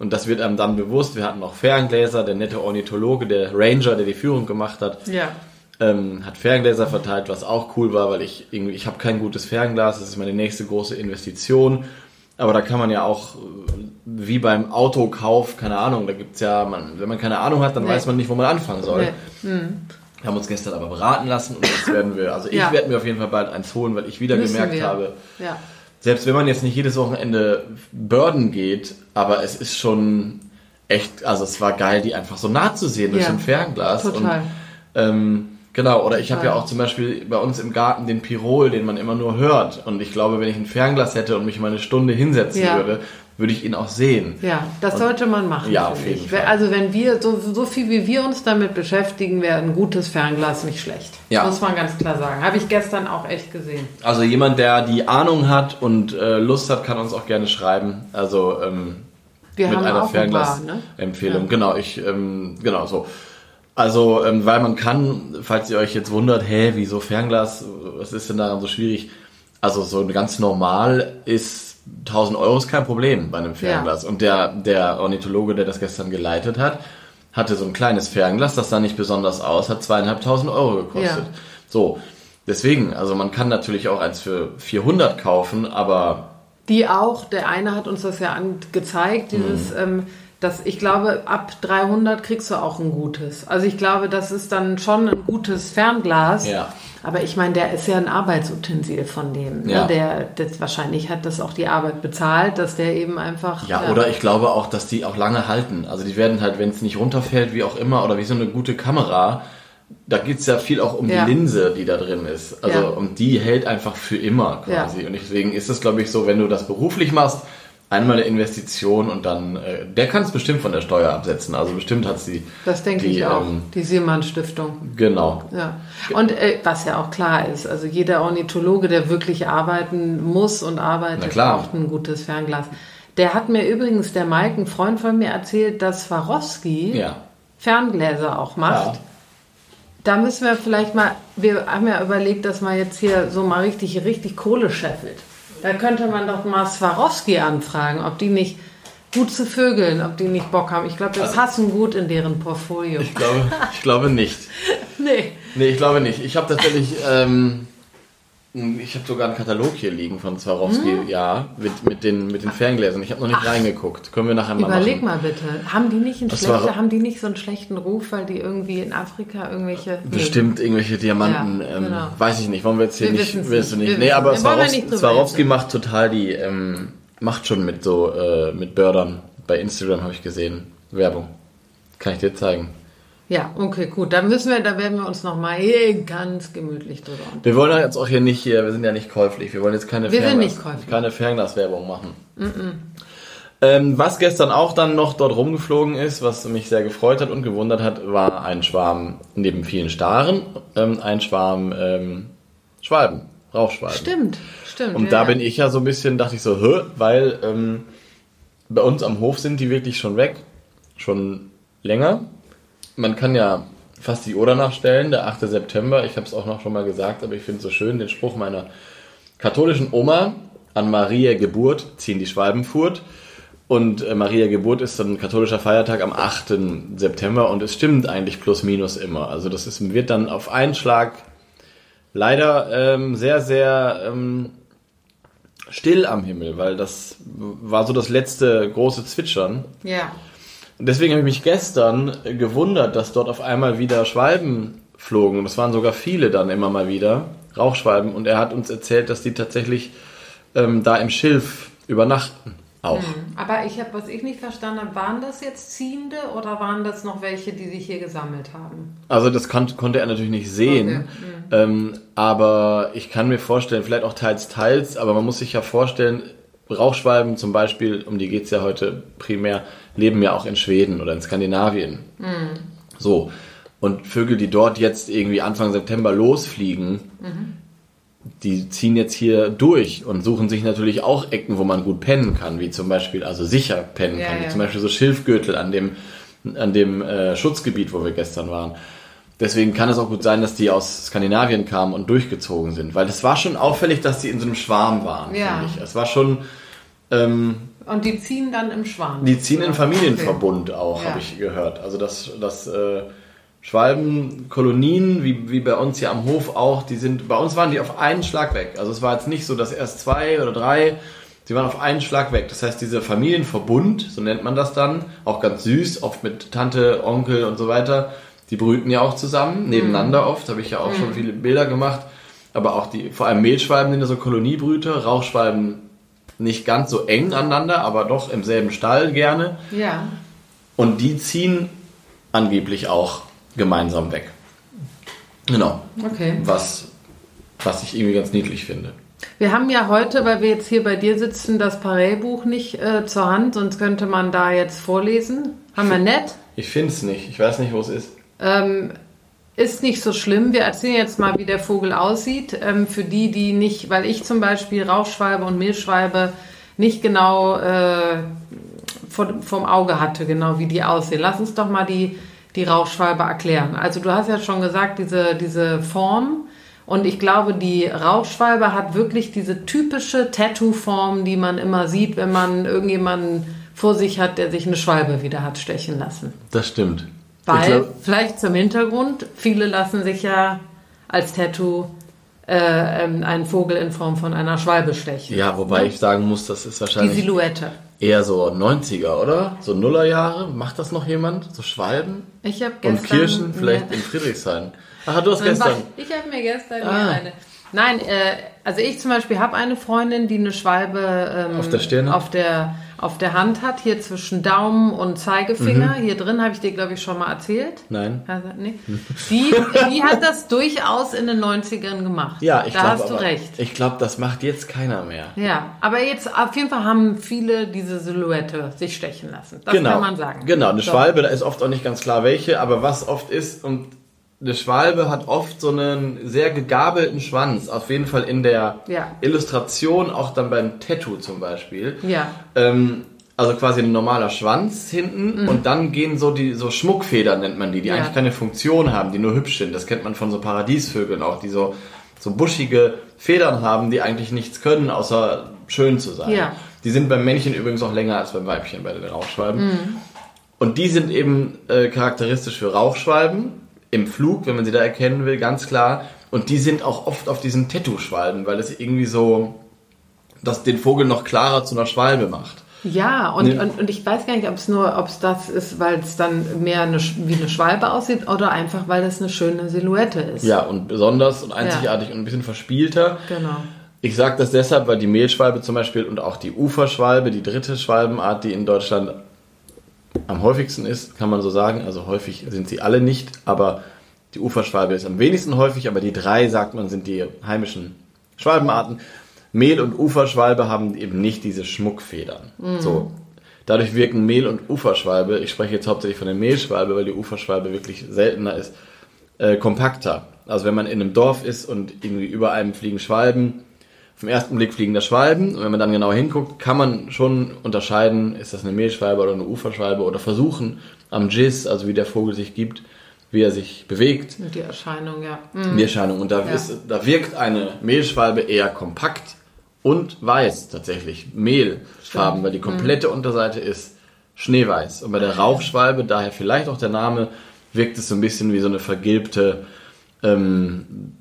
Und das wird einem dann bewusst. Wir hatten auch Ferngläser, der nette Ornithologe, der Ranger, der die Führung gemacht hat, Ja. ähm, hat Ferngläser verteilt, was auch cool war, weil ich irgendwie, ich habe kein gutes Fernglas, das ist meine nächste große Investition. Aber da kann man ja auch, äh, wie beim Autokauf, keine Ahnung, da gibt's ja, man, wenn man keine Ahnung hat, dann Nee. weiß man nicht, wo man anfangen soll. Nee. Wir haben uns gestern aber beraten lassen und jetzt werden wir, also ich Ja. werde mir auf jeden Fall bald eins holen, weil ich wieder Müssen gemerkt wir. habe, Ja. selbst wenn man jetzt nicht jedes Wochenende Börden geht, aber es ist schon echt, also es war geil, die einfach so nah zu sehen durch Ja. ein Fernglas. Total. Und, ähm, genau, oder ich habe ja auch zum Beispiel bei uns im Garten den Pirol, den man immer nur hört. Und ich glaube, wenn ich ein Fernglas hätte und mich mal eine Stunde hinsetzen Ja. würde, würde ich ihn auch sehen. Ja, das sollte man machen. Ja, auf jeden ich. Fall. Also wenn wir, so, so viel wie wir uns damit beschäftigen, wäre ein gutes Fernglas nicht schlecht. Ja. Muss man ganz klar sagen. Habe ich gestern auch echt gesehen. Also jemand, der die Ahnung hat und äh, Lust hat, kann uns auch gerne schreiben. Also ähm, mit einer auch ein ne? Fernglas-Empfehlung. Ja. Genau, ich, ähm, genau so. Also, ähm, weil man kann, falls ihr euch jetzt wundert, hä, wieso Fernglas, was ist denn daran so schwierig? Also so ganz normal ist 1000 Euro ist kein Problem bei einem Fernglas. Und der, der Ornithologe, der das gestern geleitet hat, hatte so ein kleines Fernglas, das sah nicht besonders aus, hat zweieinhalbtausend Euro gekostet. Ja. So, deswegen, also man kann natürlich auch eins für 400 kaufen, aber Die auch, der eine hat uns das ja an, gezeigt, dieses, Mhm. ähm, dass ich glaube, ab 300 kriegst du auch ein gutes. Also ich glaube, das ist dann schon ein gutes Fernglas. Ja. Aber ich meine, der ist ja ein Arbeitsutensil von dem. Ja. Ne? Der, das, wahrscheinlich hat das auch die Arbeit bezahlt, dass der eben einfach. Ja, oder ich glaube auch, dass die auch lange halten. Also die werden halt, wenn es nicht runterfällt, wie auch immer, oder wie so eine gute Kamera, da geht's ja viel auch um Ja. die Linse, die da drin ist. Also Ja. und die hält einfach für immer quasi. Und deswegen ist es, glaube ich, so, wenn du das beruflich machst, einmal eine Investition und dann, äh, der kann es bestimmt von der Steuer absetzen. Also bestimmt hat sie. Das denke die, ich auch. ähm, die Siemann-Stiftung. Genau. Ja. Und äh, was ja auch klar ist, also jeder Ornithologe, der wirklich arbeiten muss und arbeitet, braucht ein gutes Fernglas. Der hat mir übrigens, der Mike, ein Freund von mir, erzählt, dass Swarovski Ja. Ferngläser auch macht. Ja. Da müssen wir vielleicht mal, wir haben ja überlegt, dass man jetzt hier so mal richtig, richtig Kohle scheffelt. Da könnte man doch mal Swarovski anfragen, ob die nicht gut zu vögeln, ob die nicht Bock haben. Ich glaube, wir passen gut in deren Portfolio. Ich glaube, ich glaube nicht. *laughs* Nee. Nee, ich glaube nicht. Ich habe tatsächlich, ähm, ich habe sogar einen Katalog hier liegen von Swarovski, Hm? ja, mit, mit, den, mit den Ferngläsern. Ich habe noch nicht reingeguckt. Können wir nachher mal Überleg machen. mal bitte, haben die nicht einen schlechter, haben die nicht so einen schlechten Ruf, weil die irgendwie in Afrika irgendwelche Nee. Bestimmt irgendwelche Diamanten, Ja, ähm, genau. weiß ich nicht. Wollen wir jetzt hier Wir nicht, willst du nicht. Wir Nee, aber Swarovski, nicht Swarovski macht total die, ähm, macht schon mit so, äh, mit Bördern. Bei Instagram habe ich gesehen. Werbung. Kann ich dir zeigen. Ja, okay, gut. Dann müssen wir, da werden wir uns nochmal ganz gemütlich drüber unterhalten. Wir wollen ja jetzt auch hier nicht hier, wir sind ja nicht käuflich, wir wollen jetzt keine, Wir sind Fernglas- nicht käuflich. keine Fernglaswerbung machen. Ähm, was gestern auch dann noch dort rumgeflogen ist, was mich sehr gefreut hat und gewundert hat, war ein Schwarm neben vielen Staren, ähm, ein Schwarm ähm, Schwalben, Rauchschwalben. Stimmt, stimmt. Und ja, da ja. bin ich ja so ein bisschen, dachte ich so, hä, weil ähm, bei uns am Hof sind die wirklich schon weg, schon länger. Man kann ja fast die Uhr danach stellen, der 8. September, ich habe es auch noch schon mal gesagt, aber ich finde es so schön, den Spruch meiner katholischen Oma, an Maria Geburt ziehen die Schwalben furt. Und äh, Maria Geburt ist dann katholischer Feiertag am 8. September und es stimmt eigentlich plus minus immer. Also das ist, wird dann auf einen Schlag leider ähm, sehr, sehr ähm, still am Himmel, weil das war so das letzte große Zwitschern. Ja, Und deswegen habe ich mich gestern gewundert, dass dort auf einmal wieder Schwalben flogen. Und es waren sogar viele dann immer mal wieder, Rauchschwalben. Und er hat uns erzählt, dass die tatsächlich ähm, da im Schilf übernachten. Auch. aber ich habe, was ich nicht verstanden habe, waren das jetzt Ziehende oder waren das noch welche, die sich hier gesammelt haben? Also das kon konnte er natürlich nicht sehen. Ähm, aber ich kann mir vorstellen, vielleicht auch teils, teils, aber man muss sich ja vorstellen, Rauchschwalben zum Beispiel, um die geht es ja heute primär, leben ja auch in Schweden oder in Skandinavien. So. Und Vögel, die dort jetzt irgendwie Anfang September losfliegen, die ziehen jetzt hier durch und suchen sich natürlich auch Ecken, wo man gut pennen kann, wie zum Beispiel, also sicher pennen Ja, kann, wie ja. zum Beispiel so Schilfgürtel an dem, an dem äh, Schutzgebiet, wo wir gestern waren. Deswegen kann es auch gut sein, dass die aus Skandinavien kamen und durchgezogen sind, weil es war schon auffällig, dass die in so einem Schwarm waren, Ja. finde ich. Es war schon, ähm, Und die ziehen dann im Schwarm. die ziehen in Ja, Familienverbund auch, Ja. habe ich gehört. Also dass, dass äh, Schwalbenkolonien, wie, wie bei uns hier am Hof auch, die sind, bei uns waren die auf einen Schlag weg. Also es war jetzt nicht so, dass erst zwei oder drei, die waren auf einen Schlag weg. Das heißt, dieser Familienverbund, so nennt man das dann, auch ganz süß, oft mit Tante, Onkel und so weiter, die brüten ja auch zusammen, nebeneinander oft, habe ich ja auch schon viele Bilder gemacht. Aber auch die, vor allem Mehlschwalben sind ja so Koloniebrüter, Rauchschwalben nicht ganz so eng aneinander, aber doch im selben Stall gerne. Ja. Und die ziehen angeblich auch gemeinsam weg. Genau. Okay. Was, was ich irgendwie ganz niedlich finde. Wir haben ja heute, weil wir jetzt hier bei dir sitzen, das Paré-Buch nicht äh, zur Hand, sonst könnte man da jetzt vorlesen. Haben wir nett. Ich finde es nicht. Ich weiß nicht, wo es ist. Ähm, ist nicht so schlimm. Wir erzählen jetzt mal, wie der Vogel aussieht. Ähm, für die, die nicht, weil ich zum Beispiel Rauchschwalbe und Mehlschwalbe nicht genau äh, vor, vom Auge hatte, genau wie die aussehen. Lass uns doch mal die, die Rauchschwalbe erklären. Also du hast ja schon gesagt, diese, diese Form. Und ich glaube, die Rauchschwalbe hat wirklich diese typische Tattoo-Form, die man immer sieht, wenn man irgendjemanden vor sich hat, der sich eine Schwalbe wieder hat stechen lassen. Das stimmt. Weil, vielleicht zum Hintergrund, viele lassen sich ja als Tattoo äh, ähm, einen Vogel in Form von einer Schwalbe stechen. ja, wobei ich sagen muss, das ist Die wahrscheinlich Silhouette. eher so 90er, oder? So Nullerjahre. Macht das noch jemand? So Schwalben? Ich habe gestern... Und Kirschen vielleicht in Friedrichshain. Ach, du hast gestern. Ich habe mir gestern Ah. eine... Nein, äh, also ich zum Beispiel habe eine Freundin, die eine Schwalbe ähm, Auf der Stirn auf der, auf der Hand hat, hier zwischen Daumen und Zeigefinger. Mhm. Hier drin habe ich dir, glaube ich, schon mal erzählt. Nein. Also, nee. die, *laughs* die hat das durchaus in den 90ern gemacht. Ja, ich Da glaube hast du aber- recht. Ich glaube, das macht jetzt keiner mehr. Ja, aber jetzt auf jeden Fall haben viele diese Silhouette sich stechen lassen. Das genau. kann man sagen. Genau, eine So. Schwalbe, da ist oft auch nicht ganz klar welche, aber was oft ist, und eine Schwalbe hat oft so einen sehr gegabelten Schwanz, auf jeden Fall in der Ja. Illustration, auch dann beim Tattoo zum Beispiel. Ja, Ähm, also quasi ein normaler Schwanz hinten Mhm. und dann gehen so die so Schmuckfedern nennt man die, die Ja. eigentlich keine Funktion haben, die nur hübsch sind. Das kennt man von so Paradiesvögeln auch, die so so buschige Federn haben, die eigentlich nichts können, außer schön zu sein. Ja. Die sind beim Männchen übrigens auch länger als beim Weibchen bei den Rauchschwalben. Mhm. Und die sind eben äh, charakteristisch für Rauchschwalben im Flug, wenn man sie da erkennen will, ganz klar. Und die sind auch oft auf diesen Tattoo-Schwalben, weil es irgendwie so das den Vogel noch klarer zu einer Schwalbe macht. ja und, Nee. und, und ich weiß gar nicht, ob es nur, ob es das ist, weil es dann mehr eine, wie eine Schwalbe aussieht oder einfach, weil es eine schöne Silhouette ist. Ja, und besonders und einzigartig und ein bisschen verspielter. Genau. Ich sage das deshalb, weil die Mehlschwalbe zum Beispiel und auch die Uferschwalbe, die dritte Schwalbenart, die in Deutschland am häufigsten ist, kann man so sagen. Also häufig sind sie alle nicht, aber die Uferschwalbe ist am wenigsten häufig, aber die drei, sagt man, sind die heimischen Schwalbenarten. Mehl- und Uferschwalbe haben eben nicht diese Schmuckfedern. So. Dadurch wirken Mehl- und Uferschwalbe, ich spreche jetzt hauptsächlich von der Mehlschwalbe, weil die Uferschwalbe wirklich seltener ist, äh, kompakter. Also wenn man in einem Dorf ist und irgendwie über einem fliegen Schwalben, den ersten Blick fliegen da Schwalben und wenn man dann genau hinguckt, kann man schon unterscheiden, ist das eine Mehlschwalbe oder eine Uferschwalbe oder versuchen am Giss, also wie der Vogel sich gibt, wie er sich bewegt, Die Erscheinung, ja. Mhm. die Erscheinung. Und da, ist, da wirkt eine Mehlschwalbe eher kompakt und weiß tatsächlich, Mehlfarben, weil die komplette Unterseite ist schneeweiß. Und bei der Rauchschwalbe, daher vielleicht auch der Name, wirkt es so ein bisschen wie so eine vergilbte ähm,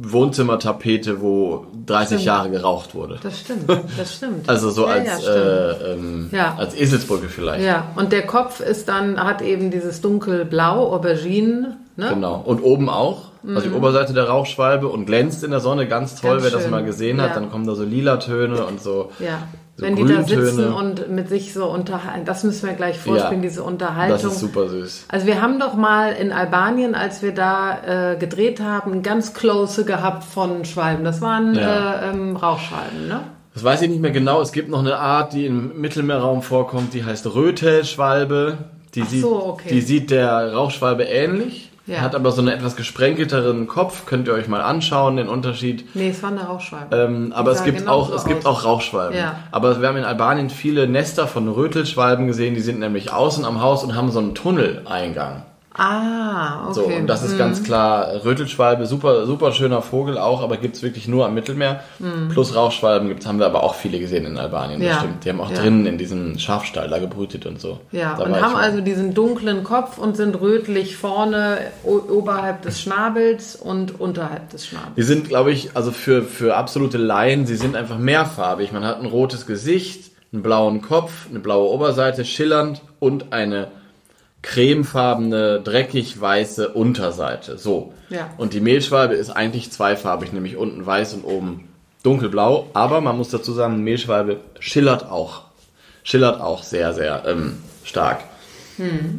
Wohnzimmertapete, wo 30 Stimmt. Jahre geraucht wurde. Das stimmt, das stimmt. Also so ja, als, ja, äh, ähm, Ja. als Eselsbrücke vielleicht. ja, und der Kopf ist dann, hat eben dieses dunkelblau, Aubergine, ne? Genau. Und oben auch. Also die Oberseite der Rauchschwalbe und glänzt in der Sonne ganz toll. Ganz Wer das schön. mal gesehen hat, dann kommen da so lila Töne und so. Ja. So Wenn die da sitzen und mit sich so unterhalten, das müssen wir gleich vorspielen, Ja. diese Das Unterhaltung. ist super süß. Also wir haben doch mal in Albanien, als wir da äh, gedreht haben, ganz close gehabt von Schwalben. Das waren Ja. äh, ähm, Rauchschwalben, ne? Das weiß ich nicht mehr genau. Es gibt noch eine Art, die im Mittelmeerraum vorkommt, die heißt Rötelschwalbe. Die, Ach sieht, so, okay. die sieht der Rauchschwalbe ähnlich, Ja. hat aber so einen etwas gesprenkelteren Kopf. Könnt ihr euch mal anschauen, den Unterschied. Nee, es war eine Rauchschwalbe. Ähm, aber es gibt, genauso auch, es gibt auch Rauchschwalben. Ja. Aber wir haben in Albanien viele Nester von Rötelschwalben gesehen. Die sind nämlich außen am Haus und haben so einen Tunneleingang. Ah, okay. So, und das ist ganz klar Rötelschwalbe, super, super schöner Vogel auch, aber gibt's wirklich nur am Mittelmeer. Plus Rauchschwalben gibt's, haben wir aber auch viele gesehen in Albanien, das Ja. stimmt. Die haben auch Ja. drinnen in diesem Schafstall da gebrütet und so. Ja, da und haben also diesen dunklen Kopf und sind rötlich vorne oberhalb des Schnabels und unterhalb des Schnabels. Die sind, glaube ich, also für, für absolute Laien, sie sind einfach mehrfarbig. Man hat ein rotes Gesicht, einen blauen Kopf, eine blaue Oberseite, schillernd und eine cremefarbene, dreckig weiße Unterseite. So. Ja. Und die Mehlschwalbe ist eigentlich zweifarbig, nämlich unten weiß und oben dunkelblau. Aber man muss dazu sagen, Mehlschwalbe schillert auch. Schillert auch sehr, sehr ähm, stark.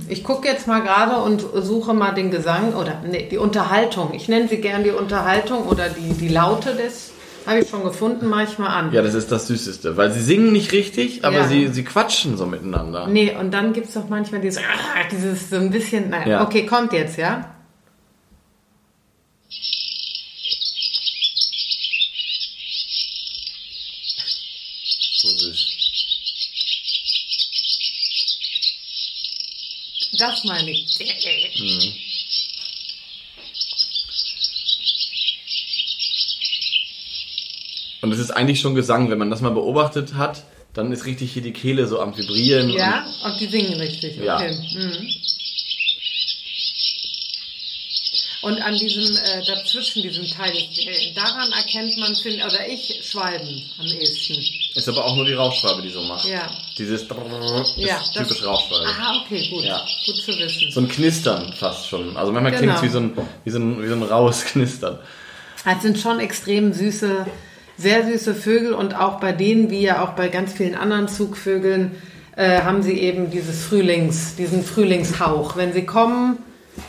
Ich gucke jetzt mal gerade und suche mal den Gesang oder nee, die Unterhaltung. Ich nenne sie gern die Unterhaltung oder die, die Laute des, habe ich schon gefunden, manchmal an. Ja, das ist das Süßeste, weil sie singen nicht richtig, aber Ja. sie, sie quatschen so miteinander. Nee, und dann gibt es doch manchmal dieses, ah, dieses so ein bisschen, nein, Ja. okay, kommt jetzt, ja? So süß. Das meine ich. Und es ist eigentlich schon Gesang, wenn man das mal beobachtet hat, dann ist richtig hier die Kehle so am Vibrieren. Ja, und die singen richtig, Ja. okay. Mhm. Und an diesem, äh, dazwischen, diesem Teil, äh, daran erkennt man, find, oder ich, Schwalben am ehesten. Und ist aber auch nur die Rauchschwalbe, die so macht. Ja. Dieses ist Ja, das- typisch Rauchschwalbe. Aha, okay, gut. Ja. Gut zu wissen. So ein Knistern fast schon. Also manchmal Genau. klingt es wie so ein, wie so ein, wie so ein raues Knistern. Das sind schon extrem süße, sehr süße Vögel und auch bei denen, wie ja auch bei ganz vielen anderen Zugvögeln, äh, haben sie eben dieses Frühlings, diesen Frühlingshauch. Wenn sie kommen,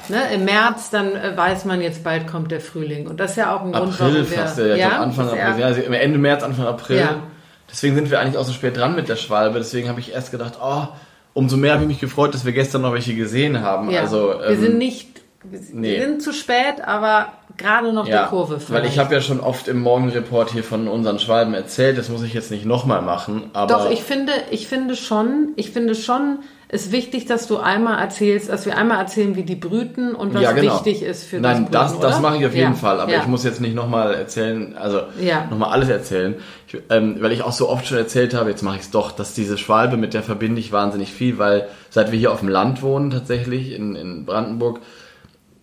ne, im März, dann äh, weiß man jetzt bald kommt der Frühling. Und das ist ja auch ein Grund, April warum fast, wir, ja, ich glaub Anfang April, ja, also Ende März, Anfang April. Ja. Deswegen sind wir eigentlich auch so spät dran mit der Schwalbe. Deswegen habe ich erst gedacht, oh, umso mehr habe ich mich gefreut, dass wir gestern noch welche gesehen haben. Ja, Also, wir ähm, sind nicht, wir nee. sind zu spät, aber gerade noch ja, die Kurve. weil vielleicht. ich habe ja schon oft im Morgenreport hier von unseren Schwalben erzählt. Das muss ich jetzt nicht nochmal machen. Aber Doch, ich finde, ich finde schon, ich finde schon, ist wichtig, dass du einmal erzählst, dass wir einmal erzählen, wie die brüten und was ja, genau. wichtig ist für Nein, das das, Brüten, das oder? mache ich auf jeden Ja, Fall, aber ja. ich muss jetzt nicht nochmal erzählen, also nochmal alles erzählen, ich, ähm, weil ich auch so oft schon erzählt habe, jetzt mache ich es doch, dass diese Schwalbe, mit der verbinde ich wahnsinnig viel, weil seit wir hier auf dem Land wohnen tatsächlich in, in Brandenburg,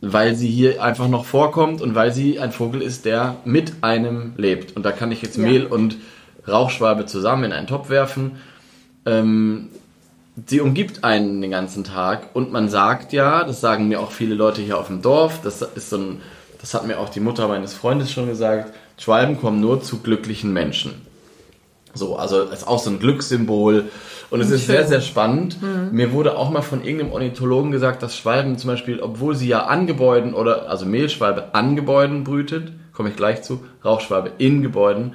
weil sie hier einfach noch vorkommt und weil sie ein Vogel ist, der mit einem lebt. Und da kann ich jetzt Ja. Mehl und Rauchschwalbe zusammen in einen Topf werfen. Ähm, sie umgibt einen den ganzen Tag und man sagt ja, das sagen mir auch viele Leute hier auf dem Dorf, das ist so ein, das hat mir auch die Mutter meines Freundes schon gesagt, Schwalben kommen nur zu glücklichen Menschen. So, also ist auch so ein Glückssymbol und es ist Schön. sehr, sehr spannend. Mir wurde auch mal von irgendeinem Ornithologen gesagt, dass Schwalben zum Beispiel, obwohl sie ja an Gebäuden oder, also Mehlschwalbe an Gebäuden brütet, komme ich gleich zu, Rauchschwalbe in Gebäuden,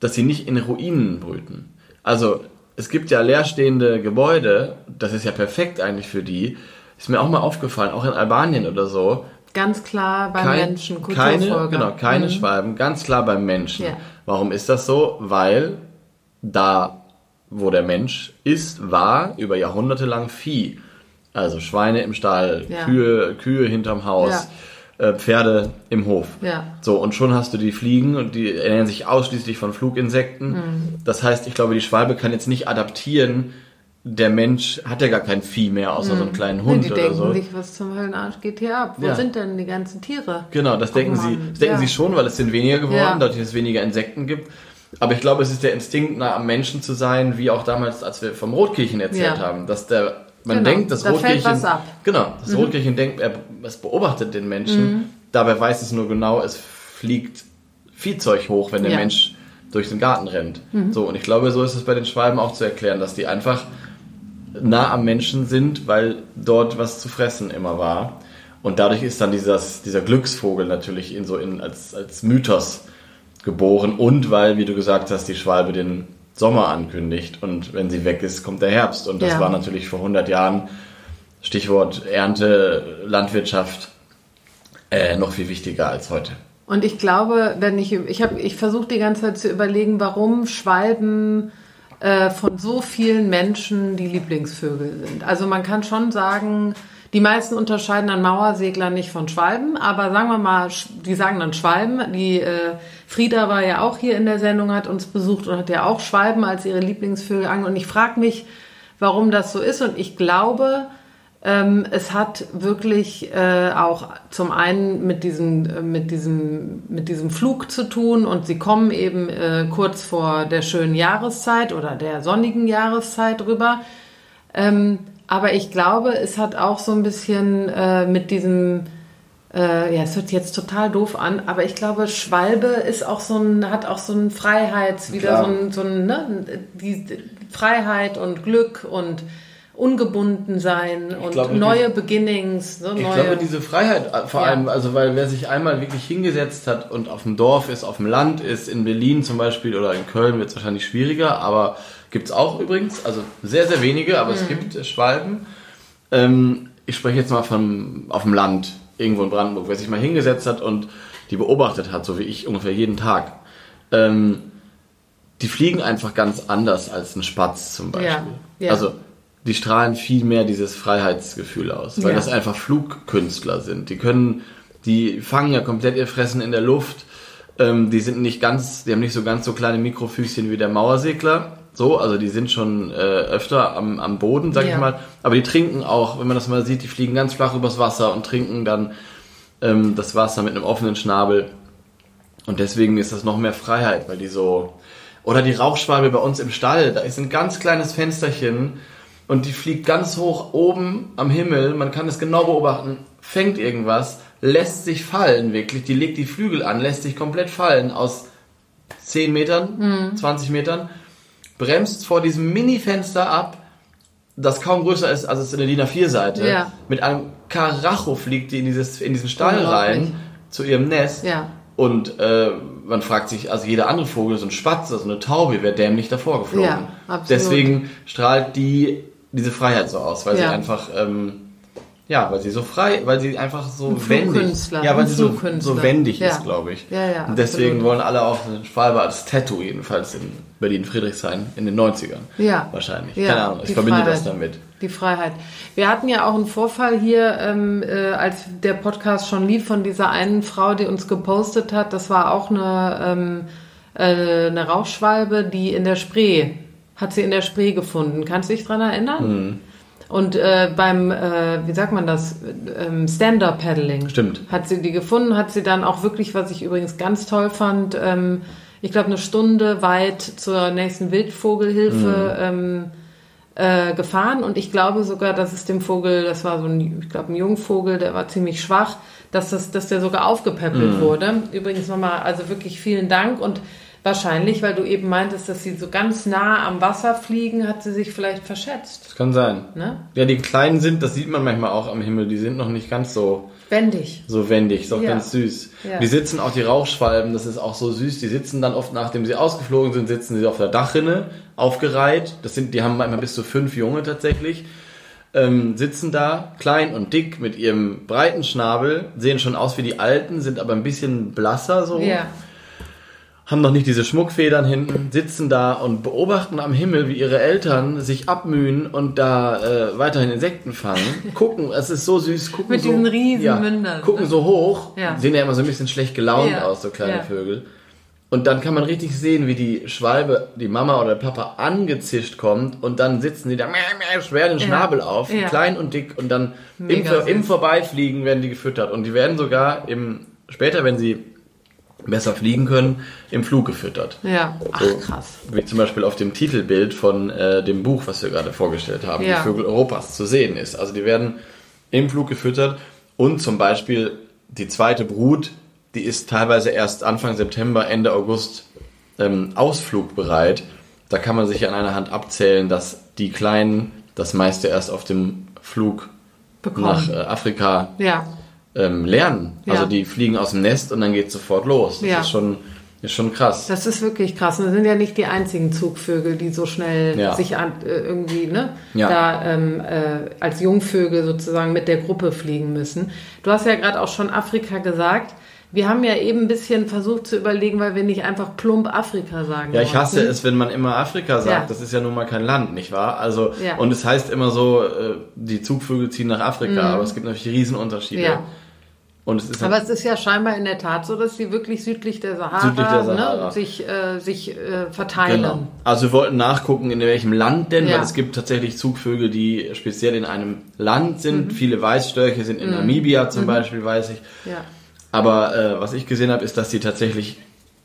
dass sie nicht in Ruinen brüten. Also es gibt ja leerstehende Gebäude, das ist ja perfekt eigentlich für die. Ist mir auch mal aufgefallen, auch in Albanien oder so. Ganz klar beim Kein- Menschen, keine, Kulturfolger. genau, keine Mhm. Schwalben, ganz klar beim Menschen. Ja. Warum ist das so? Weil da, wo der Mensch ist, war über Jahrhunderte lang Vieh. Also Schweine im Stall, Ja. Kühe, Kühe hinterm Haus, äh, Pferde im Hof. Ja. So, und schon hast du die Fliegen und die ernähren sich ausschließlich von Fluginsekten. Mhm. Das heißt, ich glaube, die Schwalbe kann jetzt nicht adaptieren. Der Mensch hat ja gar kein Vieh mehr, außer so einen kleinen Nee, Hund Mhm. die oder denken so. sich, was zum Höllenarsch geht hier ab? Wo Ja. sind denn die ganzen Tiere? Genau, das denken, Mann, sie, das denken ja. sie schon, weil es sind weniger geworden, Ja. dadurch, dass es weniger Insekten gibt. Aber ich glaube, es ist der Instinkt, nah am Menschen zu sein, wie auch damals, als wir vom Rotkehlchen erzählt Ja. haben, dass der, man Genau, denkt, das da fällt Rotkehlchen, was ab. genau, das Rotkehlchen denkt, er, es beobachtet den Menschen, dabei weiß es nur genau, es fliegt Viehzeug hoch, wenn der Ja. Mensch durch den Garten rennt. So, und ich glaube, so ist es bei den Schwalben auch zu erklären, dass die einfach nah am Menschen sind, weil dort was zu fressen immer war. Und dadurch ist dann dieses, dieser Glücksvogel natürlich in so in, als, als Mythos geboren und weil, wie du gesagt hast, die Schwalbe den Sommer ankündigt und wenn sie weg ist, kommt der Herbst. Und das Ja. war natürlich vor 100 Jahren, Stichwort Ernte, Landwirtschaft, äh, noch viel wichtiger als heute. Und ich glaube, wenn ich, ich habe, ich versuche die ganze Zeit zu überlegen, warum Schwalben äh, von so vielen Menschen die Lieblingsvögel sind. Also man kann schon sagen, die meisten unterscheiden dann Mauersegler nicht von Schwalben, aber sagen wir mal, die sagen dann Schwalben. Die äh, Frieda war ja auch hier in der Sendung, hat uns besucht und hat ja auch Schwalben als ihre Lieblingsvögel an. Und ich frage mich, warum das so ist. Und ich glaube, ähm, es hat wirklich äh, auch zum einen mit diesem, äh, mit, diesem, mit diesem Flug zu tun und sie kommen eben äh, kurz vor der schönen Jahreszeit oder der sonnigen Jahreszeit rüber. Ähm, aber ich glaube, es hat auch so ein bisschen äh, mit diesem, äh, ja, es hört sich jetzt total doof an, aber ich glaube, Schwalbe ist auch so ein, hat auch so ein Freiheits, wieder Klar. so ein, so ein ne, die Freiheit und Glück und ungebunden sein und glaube, neue Beginnings, so Ich neue. glaube, diese Freiheit, äh, vor Ja. allem, also weil wer sich einmal wirklich hingesetzt hat und auf dem Dorf ist, auf dem Land ist, in Berlin zum Beispiel oder in Köln wird es wahrscheinlich schwieriger, aber gibt's auch übrigens, also sehr, sehr wenige, aber Mhm. es gibt äh, Schwalben. Ähm, ich spreche jetzt mal von auf dem Land, irgendwo in Brandenburg, wer sich mal hingesetzt hat und die beobachtet hat, so wie ich ungefähr jeden Tag. Ähm, die fliegen einfach ganz anders als ein Spatz zum Beispiel. Ja, ja. Also die strahlen viel mehr dieses Freiheitsgefühl aus, weil Ja. das einfach Flugkünstler sind. Die können, die fangen ja komplett ihr Fressen in der Luft. Ähm, die sind nicht ganz, die haben nicht so ganz so kleine Mikrofüßchen wie der Mauersegler. So, also die sind schon äh, öfter am, am Boden, sag Ja. ich mal. Aber die trinken auch, wenn man das mal sieht, die fliegen ganz flach übers Wasser und trinken dann ähm, das Wasser mit einem offenen Schnabel. Und deswegen ist das noch mehr Freiheit, weil die so. Oder die Rauchschwalbe bei uns im Stall, da ist ein ganz kleines Fensterchen und die fliegt ganz hoch oben am Himmel. Man kann es genau beobachten, fängt irgendwas, lässt sich fallen, wirklich. Die legt die Flügel an, lässt sich komplett fallen aus 10 Metern, 20 Metern, bremst vor diesem Mini-Fenster ab, das kaum größer ist als es in der DIN A4-Seite. Ja. Mit einem Karacho fliegt die in, dieses, in diesen Stall rein, zu ihrem Nest. Ja. Und äh, man fragt sich, also jeder andere Vogel, so ein Spatz, so eine Taube, wäre dämlich davor geflogen. Ja. Deswegen strahlt die diese Freiheit so aus, weil sie einfach, ähm, ja, weil sie so frei, weil sie einfach so Ein wendig, ja, weil ein sie so, so wendig Ja. ist, glaube ich. Ja, ja, Und deswegen absolut. wollen alle auch einen Schwalbe als Tattoo, jedenfalls in Berlin-Friedrichshain in den 90ern. Ja. Wahrscheinlich. Ja, Keine Ahnung, ich verbinde Freiheit. das damit. Die Freiheit. Wir hatten ja auch einen Vorfall hier, ähm, äh, als der Podcast schon lief, von dieser einen Frau, die uns gepostet hat. Das war auch eine, ähm, äh, eine Rauchschwalbe, die in der Spree, hat sie in der Spree gefunden. Kannst du dich dran erinnern? Mhm. Und äh, beim, äh, wie sagt man das, ähm, Stand-Up-Paddling. Stimmt. Hat sie die gefunden, hat sie dann auch wirklich, was ich übrigens ganz toll fand, ähm, ich glaube eine Stunde weit zur nächsten Wildvogelhilfe ähm, äh, gefahren und ich glaube sogar, dass es dem Vogel, das war so ein, ich glaube ein Jungvogel, der war ziemlich schwach, dass das, dass der sogar aufgepäppelt wurde. Übrigens nochmal, also wirklich vielen Dank und wahrscheinlich, weil du eben meintest, dass sie so ganz nah am Wasser fliegen, hat sie sich vielleicht verschätzt. Das kann sein. Ne? Ja, die Kleinen sind, das sieht man manchmal auch am Himmel, die sind noch nicht ganz so Wendig. so wendig, ist auch Ja. ganz süß. Ja. Die sitzen auch die Rauchschwalben, das ist auch so süß. Die sitzen dann oft, nachdem sie ausgeflogen sind, sitzen sie auf der Dachrinne, aufgereiht. Das sind, die haben manchmal bis zu fünf Junge tatsächlich. Ähm, sitzen da, klein und dick, mit ihrem breiten Schnabel, sehen schon aus wie die Alten, sind aber ein bisschen blasser so. Ja. Haben noch nicht diese Schmuckfedern hinten, sitzen da und beobachten am Himmel, wie ihre Eltern sich abmühen und da äh, weiterhin Insekten fangen. *laughs* Gucken, es ist so süß, gucken Mit so, diesen riesen Mündern, gucken ne? so hoch, Ja. sehen ja immer so ein bisschen schlecht gelaunt Ja, aus, so kleine ja. Vögel. Und dann kann man richtig sehen, wie die Schwalbe, die Mama oder der Papa angezischt kommt und dann sitzen die da mäh, mäh, schwer den Ja. Schnabel auf, Ja. klein und dick und dann im, im Vorbeifliegen werden die gefüttert und die werden sogar im, später, wenn sie besser fliegen können, im Flug gefüttert. Ja. Ach, So, krass. Wie zum Beispiel auf dem Titelbild von äh, dem Buch, was wir gerade vorgestellt haben, Ja. die Vögel Europas zu sehen ist. Also die werden im Flug gefüttert und zum Beispiel die zweite Brut, die ist teilweise erst Anfang September, Ende August ähm, ausflugbereit. Da kann man sich an einer Hand abzählen, dass die Kleinen das meiste erst auf dem Flug Bekommen. nach äh, Afrika Ja. Ähm, lernen. Ja. Also die fliegen aus dem Nest und dann geht sofort los. Das Ja. ist schon Ist schon krass. Das ist wirklich krass. Und das sind ja nicht die einzigen Zugvögel, die so schnell Ja. sich an, äh, irgendwie ne, Ja. da ähm, äh, als Jungvögel sozusagen mit der Gruppe fliegen müssen. Du hast ja gerade auch schon Afrika gesagt. Wir haben ja eben ein bisschen versucht zu überlegen, weil wir nicht einfach plump Afrika sagen Ja, ich hasse wollten. es, wenn man immer Afrika sagt. Ja. Das ist ja nun mal kein Land, nicht wahr? Also, und es heißt immer so, äh, die Zugvögel ziehen nach Afrika, aber es gibt natürlich Riesenunterschiede. Mhm. Ja. Es Aber es ist ja scheinbar in der Tat so, dass sie wirklich südlich der Sahara, Südlich der Sahara. Ne, sich, äh, sich äh, verteilen. Genau. Also wir wollten nachgucken, in welchem Land denn, Ja. weil es gibt tatsächlich Zugvögel, die speziell in einem Land sind. Mhm. Viele Weißstörche sind in Namibia zum Beispiel, weiß ich. Ja. Aber äh, was ich gesehen habe, ist, dass die tatsächlich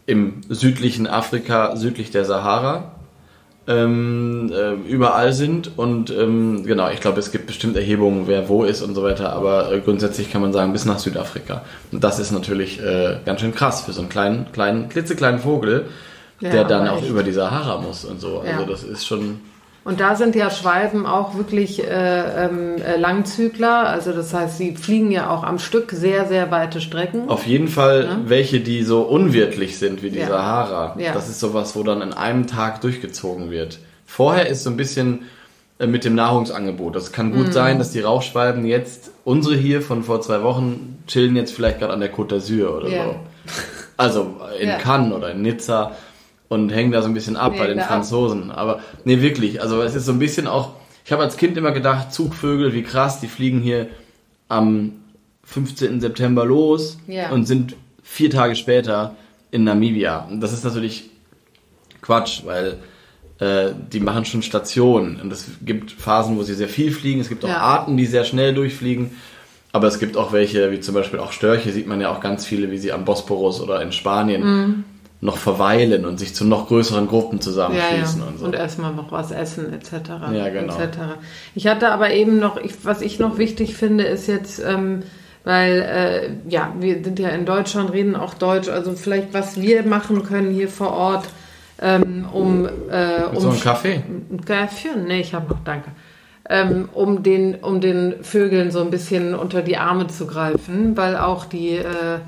im südlichen Afrika, südlich der Sahara, ähm, äh, überall sind. Und ähm, genau, ich glaube, es gibt bestimmt Erhebungen, wer wo ist und so weiter. Aber äh, grundsätzlich kann man sagen, bis nach Südafrika. Und das ist natürlich äh, ganz schön krass für so einen kleinen, kleinen, klitzekleinen Vogel, Ja, der dann auch echt. über die Sahara muss und so. Also Ja. das ist schon. Und da sind ja Schwalben auch wirklich äh, ähm, äh, Langzügler. Also das heißt, sie fliegen ja auch am Stück sehr, sehr weite Strecken. Auf jeden Fall welche, die so unwirtlich sind wie die Ja. Sahara. Ja. Das ist sowas, wo dann in einem Tag durchgezogen wird. Vorher ist so ein bisschen äh, mit dem Nahrungsangebot. Das kann Mhm. gut sein, dass die Rauchschwalben jetzt, unsere hier von vor zwei Wochen, chillen jetzt vielleicht gerade an der Côte d'Azur oder Ja. so. Also in Ja. Cannes oder in Nizza und hängen da so ein bisschen ab Nee, bei den da ab. Franzosen. Aber nee, wirklich. Also es ist so ein bisschen auch. Ich habe als Kind immer gedacht, Zugvögel, wie krass, die fliegen hier am 15. September los Ja. und sind vier Tage später in Namibia. Und das ist natürlich Quatsch, weil äh, die machen schon Stationen. Und es gibt Phasen, wo sie sehr viel fliegen. Es gibt auch Ja. Arten, die sehr schnell durchfliegen. Aber es gibt auch welche, wie zum Beispiel auch Störche, sieht man ja auch ganz viele, wie sie am Bosporus oder in Spanien Mhm. Noch verweilen und sich zu noch größeren Gruppen ja, zusammenschließen ja. und so. Und erstmal noch was essen etc. Ja, genau. etc. Ich hatte aber eben noch, ich, was ich noch wichtig finde, ist jetzt, ähm, weil äh, ja, wir sind ja in Deutschland, reden auch Deutsch, also vielleicht was wir machen können hier vor Ort, ähm, um, äh, um so einem Kaffee? Ein Kaffee? Nee, ich habe noch, danke. Ähm, um, den, um den Vögeln so ein bisschen unter die Arme zu greifen, weil auch die, äh,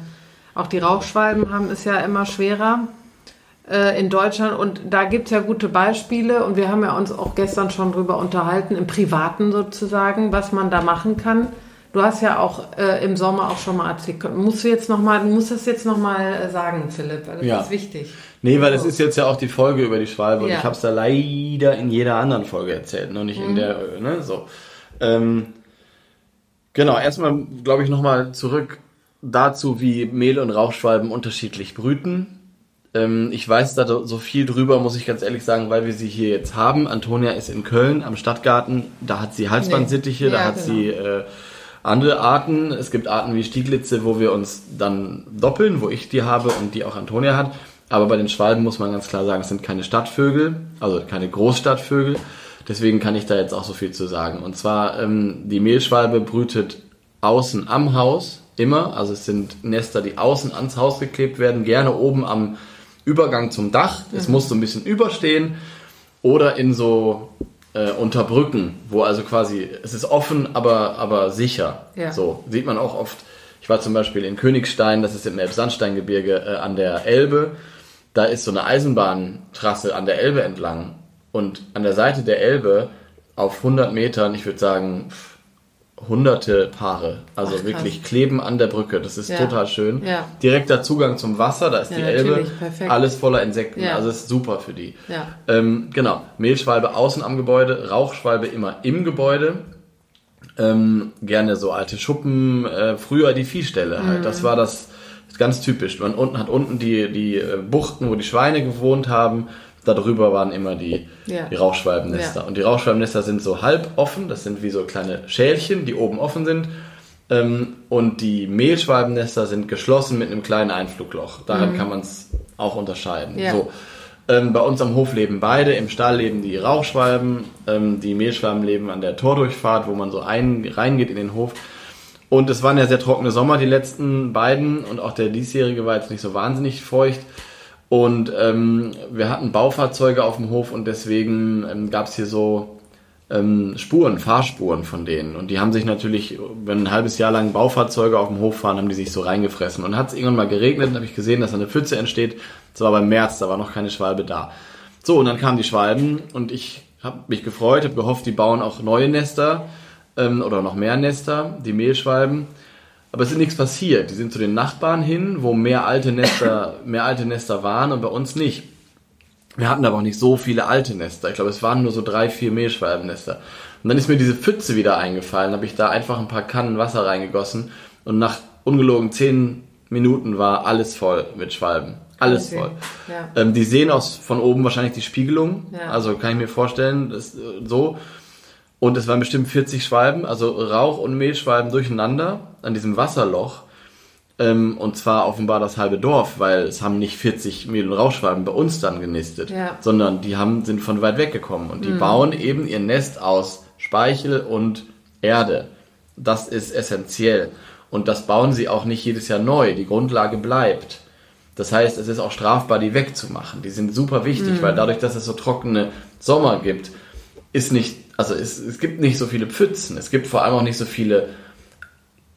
auch die Rauchschwalben haben es ja immer schwerer äh, in Deutschland und da gibt es ja gute Beispiele und wir haben ja uns auch gestern schon drüber unterhalten, im Privaten sozusagen, was man da machen kann. Du hast ja auch äh, im Sommer auch schon mal erzählt. Musst du jetzt noch mal, musst das jetzt noch mal äh, sagen, Philipp, weil das Ja. ist wichtig. Nee, weil es ist jetzt ja auch die Folge über die Schwalbe und Ja. ich habe es da leider in jeder anderen Folge erzählt, noch nicht in der, ne, so. Ähm, genau, erstmal glaube ich nochmal zurück dazu, wie Mehl- und Rauchschwalben unterschiedlich brüten. Ähm, ich weiß da so viel drüber, muss ich ganz ehrlich sagen, weil wir sie hier jetzt haben. Antonia ist in Köln am Stadtgarten, da hat sie Halsbandsittiche, Nee. da Ja, hat genau. sie äh, andere Arten. Es gibt Arten wie Stieglitze, wo wir uns dann doppeln, wo ich die habe und die auch Antonia hat. Aber bei den Schwalben muss man ganz klar sagen, es sind keine Stadtvögel, also keine Großstadtvögel. Deswegen kann ich da jetzt auch so viel zu sagen. Und zwar, ähm, die Mehlschwalbe brütet außen am Haus, immer. Also es sind Nester, die außen ans Haus geklebt werden, gerne oben am Übergang zum Dach. Es Mhm. muss so ein bisschen überstehen. Oder in so äh, unter Brücken, wo also quasi, es ist offen, aber, aber sicher. Ja. So, sieht man auch oft. Ich war zum Beispiel in Königstein, das ist im Elbsandsteingebirge äh, an der Elbe. Da ist so eine Eisenbahntrasse an der Elbe entlang. Und an der Seite der Elbe auf 100 Metern, ich würde sagen, hunderte Paare. Also Ach, wirklich kleben an der Brücke. Das ist Ja. total schön. Ja. Direkter Zugang zum Wasser, da ist Ja, die Elbe. perfekt. Alles voller Insekten. Also ist super für die. Ähm, genau. Mehlschwalbe außen am Gebäude, Rauchschwalbe immer im Gebäude. Ähm, gerne so alte Schuppen, äh, früher die Viehställe halt. Mhm. Das war das ganz typisch. Man unten hat unten die, die äh, Buchten, wo die Schweine gewohnt haben. Darüber waren immer die, Ja. die Rauchschwalbennester. Ja. Und die Rauchschwalbennester sind so halb offen. Das sind wie so kleine Schälchen, die oben offen sind. Ähm, und die Mehlschwalbennester sind geschlossen mit einem kleinen Einflugloch. Daran kann man es auch unterscheiden. Mhm. Ja. So. Ähm, bei uns am Hof leben beide. Im Stall leben die Rauchschwalben. Ähm, die Mehlschwalben leben an der Tordurchfahrt, wo man so ein, reingeht in den Hof. Und es waren ja sehr trockene Sommer, die letzten beiden. Und auch der diesjährige war jetzt nicht so wahnsinnig feucht. Und ähm, wir hatten Baufahrzeuge auf dem Hof und deswegen ähm, gab es hier so ähm, Spuren, Fahrspuren von denen. Und die haben sich natürlich, wenn ein halbes Jahr lang Baufahrzeuge auf dem Hof fahren, haben die sich so reingefressen. Und hat es irgendwann mal geregnet, habe ich gesehen, dass da eine Pfütze entsteht. Das war beim März, da war noch keine Schwalbe da. So, und dann kamen die Schwalben und ich habe mich gefreut, habe gehofft, die bauen auch neue Nester ähm, oder noch mehr Nester, die Mehlschwalben. Aber es ist nichts passiert. Die sind zu den Nachbarn hin, wo mehr alte Nester, *laughs* mehr alte Nester waren und bei uns nicht. Wir hatten aber auch nicht so viele alte Nester. Ich glaube, es waren nur so drei, vier Mehlschwalbennester. Und dann ist mir diese Pfütze wieder eingefallen, habe ich da einfach ein paar Kannen Wasser reingegossen und nach ungelogen zehn Minuten war alles voll mit Schwalben. Alles voll. Ja. Ähm, die sehen aus von oben wahrscheinlich die Spiegelung. Ja. Also kann ich mir vorstellen, das, äh, so. Und es waren bestimmt 40 Schwalben, also Rauch- und Mehlschwalben durcheinander an diesem Wasserloch. Ähm, und zwar offenbar das halbe Dorf, weil es haben nicht 40 Mehl- und Rauchschwalben bei uns dann genistet, ja. sondern die haben, sind von weit weg gekommen. Und die mhm. bauen eben ihr Nest aus Speichel und Erde. Das ist essentiell. Und das bauen sie auch nicht jedes Jahr neu. Die Grundlage bleibt. Das heißt, es ist auch strafbar, die wegzumachen. Die sind super wichtig, mhm. weil dadurch, dass es so trockene Sommer gibt, ist nicht, also es, es gibt nicht so viele Pfützen. Es gibt vor allem auch nicht so viele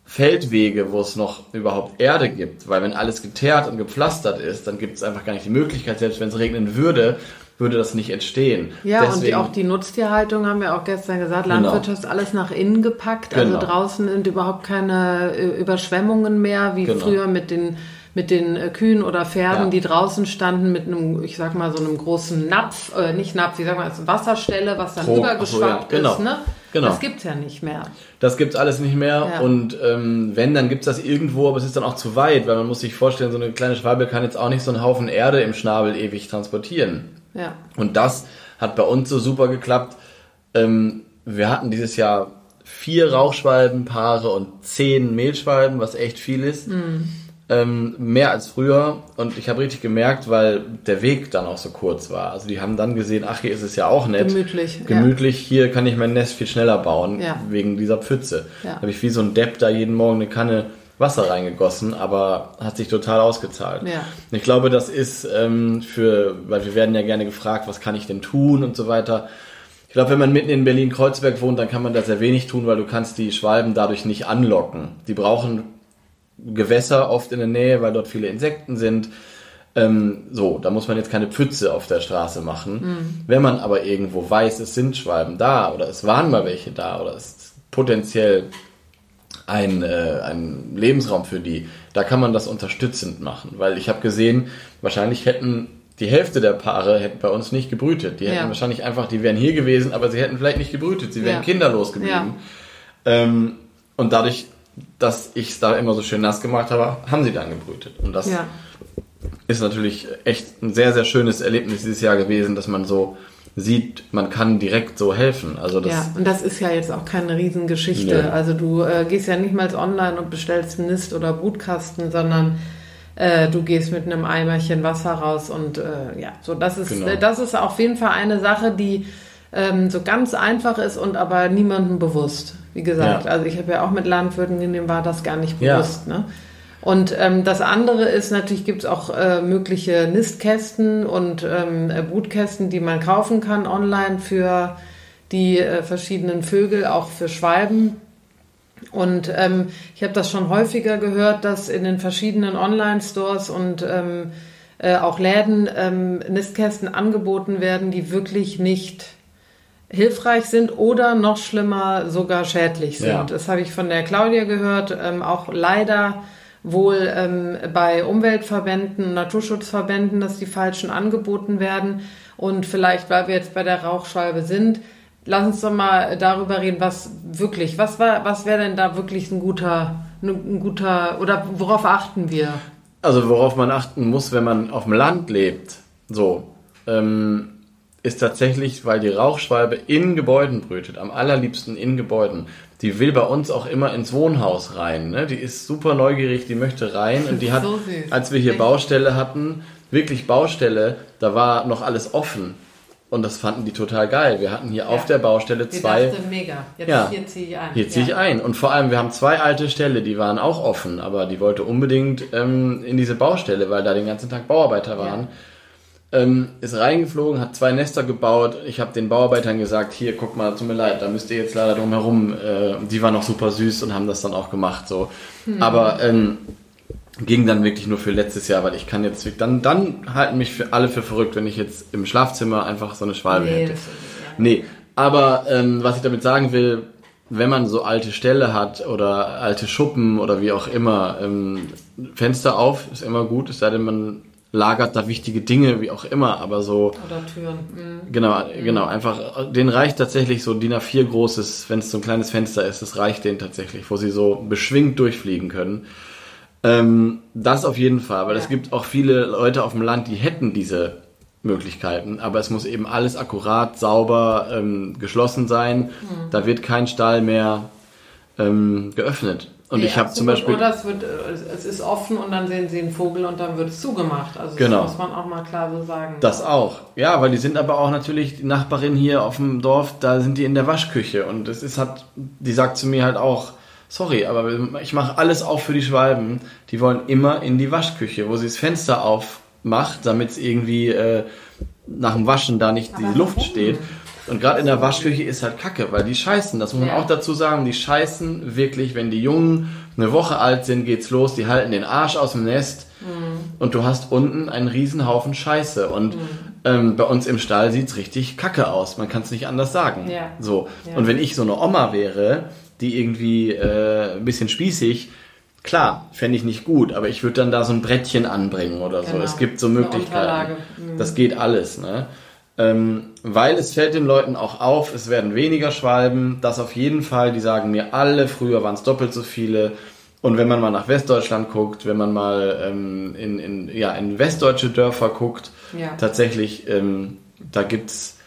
Feldwege, wo es noch überhaupt Erde gibt. Weil wenn alles geteert und gepflastert ist, dann gibt es einfach gar nicht die Möglichkeit, selbst wenn es regnen würde, würde das nicht entstehen. Ja, Deswegen, und die, auch die Nutztierhaltung haben wir auch gestern gesagt, genau. Landwirtschaft genau. alles nach innen gepackt. Also genau. draußen sind überhaupt keine äh, Überschwemmungen mehr, wie genau. früher mit den mit den äh, Kühen oder Pferden, ja. die draußen standen mit einem, ich sag mal, so einem großen Napf, äh, nicht Napf, wie sag mal, Wasserstelle, was dann Pro, übergeschwappt so, ja. genau. ist. Ne? Genau. Das gibt's ja nicht mehr. Das gibt's alles nicht mehr. Ja. Und ähm, wenn, dann gibt's das irgendwo, aber es ist dann auch zu weit, weil man muss sich vorstellen, so eine kleine Schwalbe kann jetzt auch nicht so einen Haufen Erde im Schnabel ewig transportieren. Ja. Und das hat bei uns so super geklappt. Ähm, wir hatten dieses Jahr vier Rauchschwalbenpaare und zehn Mehlschwalben, was echt viel ist. Mhm ähm, mehr als früher und ich habe richtig gemerkt, weil der Weg dann auch so kurz war. Also die haben dann gesehen, ach, hier ist es ja auch nett. Gemütlich. Gemütlich, ja. hier kann ich mein Nest viel schneller bauen, ja. wegen dieser Pfütze. Ja. Da habe ich wie so ein Depp da jeden Morgen eine Kanne Wasser reingegossen, aber hat sich total ausgezahlt. Ja. Ich glaube, das ist ähm, für, weil wir werden ja gerne gefragt, was kann ich denn tun und so weiter. Ich glaube, wenn man mitten in Berlin-Kreuzberg wohnt, dann kann man da sehr wenig tun, weil du kannst die Schwalben dadurch nicht anlocken. Die brauchen Gewässer oft in der Nähe, weil dort viele Insekten sind. Ähm, so, da muss man jetzt keine Pfütze auf der Straße machen. Mhm. Wenn man aber irgendwo weiß, es sind Schwalben da oder es waren mal welche da oder es ist potenziell ein, äh, ein Lebensraum für die, da kann man das unterstützend machen. Weil ich habe gesehen, wahrscheinlich hätten die Hälfte der Paare hätten bei uns nicht gebrütet. Die hätten ja. wahrscheinlich einfach, die wären hier gewesen, aber sie hätten vielleicht nicht gebrütet. Sie wären ja. kinderlos geblieben. Ja. Ähm, und dadurch dass ich es da immer so schön nass gemacht habe, haben sie dann gebrütet. Und das ja. ist natürlich echt ein sehr, sehr schönes Erlebnis dieses Jahr gewesen, dass man so sieht, man kann direkt so helfen. Also das ja, und das ist ja jetzt auch keine Riesengeschichte. Nee. Also du äh, gehst ja nicht mal online und bestellst Nist oder Brutkasten, sondern äh, du gehst mit einem Eimerchen Wasser raus und äh, ja, so das ist genau. das ist auf jeden Fall eine Sache, die ähm, so ganz einfach ist und aber niemandem bewusst. Wie gesagt, ja. also ich habe ja auch mit Landwirten, denen war das gar nicht bewusst. Ja. Ne? Und ähm, das andere ist natürlich, gibt es auch äh, mögliche Nistkästen und ähm, äh, Brutkästen, die man kaufen kann online für die äh, verschiedenen Vögel, auch für Schwalben. Und ähm, ich habe das schon häufiger gehört, dass in den verschiedenen Online-Stores und ähm, äh, auch Läden ähm, Nistkästen angeboten werden, die wirklich nicht hilfreich sind oder noch schlimmer sogar schädlich sind. Ja. Das habe ich von der Claudia gehört, ähm, auch leider wohl ähm, bei Umweltverbänden, Naturschutzverbänden, dass die falschen angeboten werden. Und vielleicht, weil wir jetzt bei der Rauchschwalbe sind, lass uns doch mal darüber reden, was wirklich, was war, was wäre denn da wirklich ein guter, ein guter, oder worauf achten wir? Also worauf man achten muss, wenn man auf dem Land lebt, so, ähm, ist tatsächlich, weil die Rauchschwalbe in Gebäuden brütet, am allerliebsten in Gebäuden. Die will bei uns auch immer ins Wohnhaus rein. Ne? Die ist super neugierig, die möchte rein. Und die hat, so als wir hier Baustelle hatten, wirklich Baustelle, da war noch alles offen. Und das fanden die total geil. Wir hatten hier ja. auf der Baustelle zwei. Dachte, mega. Jetzt ja, hier ziehe ich ein. Hier ziehe ich ein. Und vor allem, wir haben zwei alte Ställe, die waren auch offen, aber die wollte unbedingt ähm, in diese Baustelle, weil da den ganzen Tag Bauarbeiter waren. Ja ähm, ist reingeflogen, hat zwei Nester gebaut. Ich habe den Bauarbeitern gesagt, hier, guck mal, tut mir leid, da müsst ihr jetzt leider drum herum. Äh, die waren noch super süß und haben das dann auch gemacht. So. Hm. Aber ähm, Ging dann wirklich nur für letztes Jahr, weil ich kann jetzt, dann, dann halten mich für alle für verrückt, wenn ich jetzt im Schlafzimmer einfach so eine Schwalbe Nee, hätte. Nee, aber ähm, was ich damit sagen will, wenn man so alte Ställe hat oder alte Schuppen oder wie auch immer, ähm, Fenster auf ist immer gut, es sei denn, man lagert da wichtige Dinge, wie auch immer, aber so, Oder Türen. Mhm. genau, genau, einfach, den reicht tatsächlich so DIN A4 großes, wenn es so ein kleines Fenster ist, das reicht denen tatsächlich, wo sie so beschwingt durchfliegen können. Ähm, das auf jeden Fall, weil es Ja. gibt auch viele Leute auf dem Land, die hätten diese Möglichkeiten, aber es muss eben alles akkurat, sauber, ähm, geschlossen sein. Mhm. Da wird kein Stall mehr ähm, geöffnet. Und Nee, ich habe zum. Beispiel, Oder es, wird, äh, es ist offen und dann sehen sie einen Vogel und dann wird es zugemacht. Also Genau. das muss man auch mal klar so sagen. das auch. Ja, weil die sind aber auch natürlich, die Nachbarin hier auf dem Dorf, da sind die in der Waschküche und es ist halt, die sagt zu mir halt auch, sorry, aber ich mache alles auf für die Schwalben. Die wollen immer in die Waschküche, wo sie das Fenster aufmacht, damit es irgendwie äh, nach dem Waschen da nicht die Aber Luft warum? steht. Und gerade in der Waschküche ist halt Kacke, weil die scheißen, das muss man Ja. auch dazu sagen, die scheißen wirklich, wenn die Jungen eine Woche alt sind, geht's los, die halten den Arsch aus dem Nest Mhm. und du hast unten einen riesen Haufen Scheiße. Und ähm, bei uns im Stall sieht's richtig Kacke aus, man kann es nicht anders sagen. Ja. So. Ja. Und wenn ich so eine Oma wäre, die irgendwie äh, ein bisschen spießig, klar, fände ich nicht gut, aber ich würde dann da so ein Brettchen anbringen oder so. Genau. Es gibt so Möglichkeiten. Mhm. Das geht alles, ne? Ähm, weil es fällt den Leuten auch auf, es werden weniger Schwalben, das auf jeden Fall, die sagen mir alle, früher waren es doppelt so viele. Und wenn man mal nach Westdeutschland guckt, wenn man mal ähm, in, in, ja, in westdeutsche Dörfer guckt, Ja. tatsächlich, ähm, da gibt's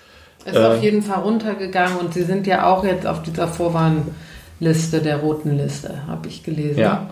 Ist Äh, auf jeden Fall runtergegangen und sie sind ja auch jetzt auf dieser Vorwarnliste, der roten Liste, habe ich gelesen. Ja.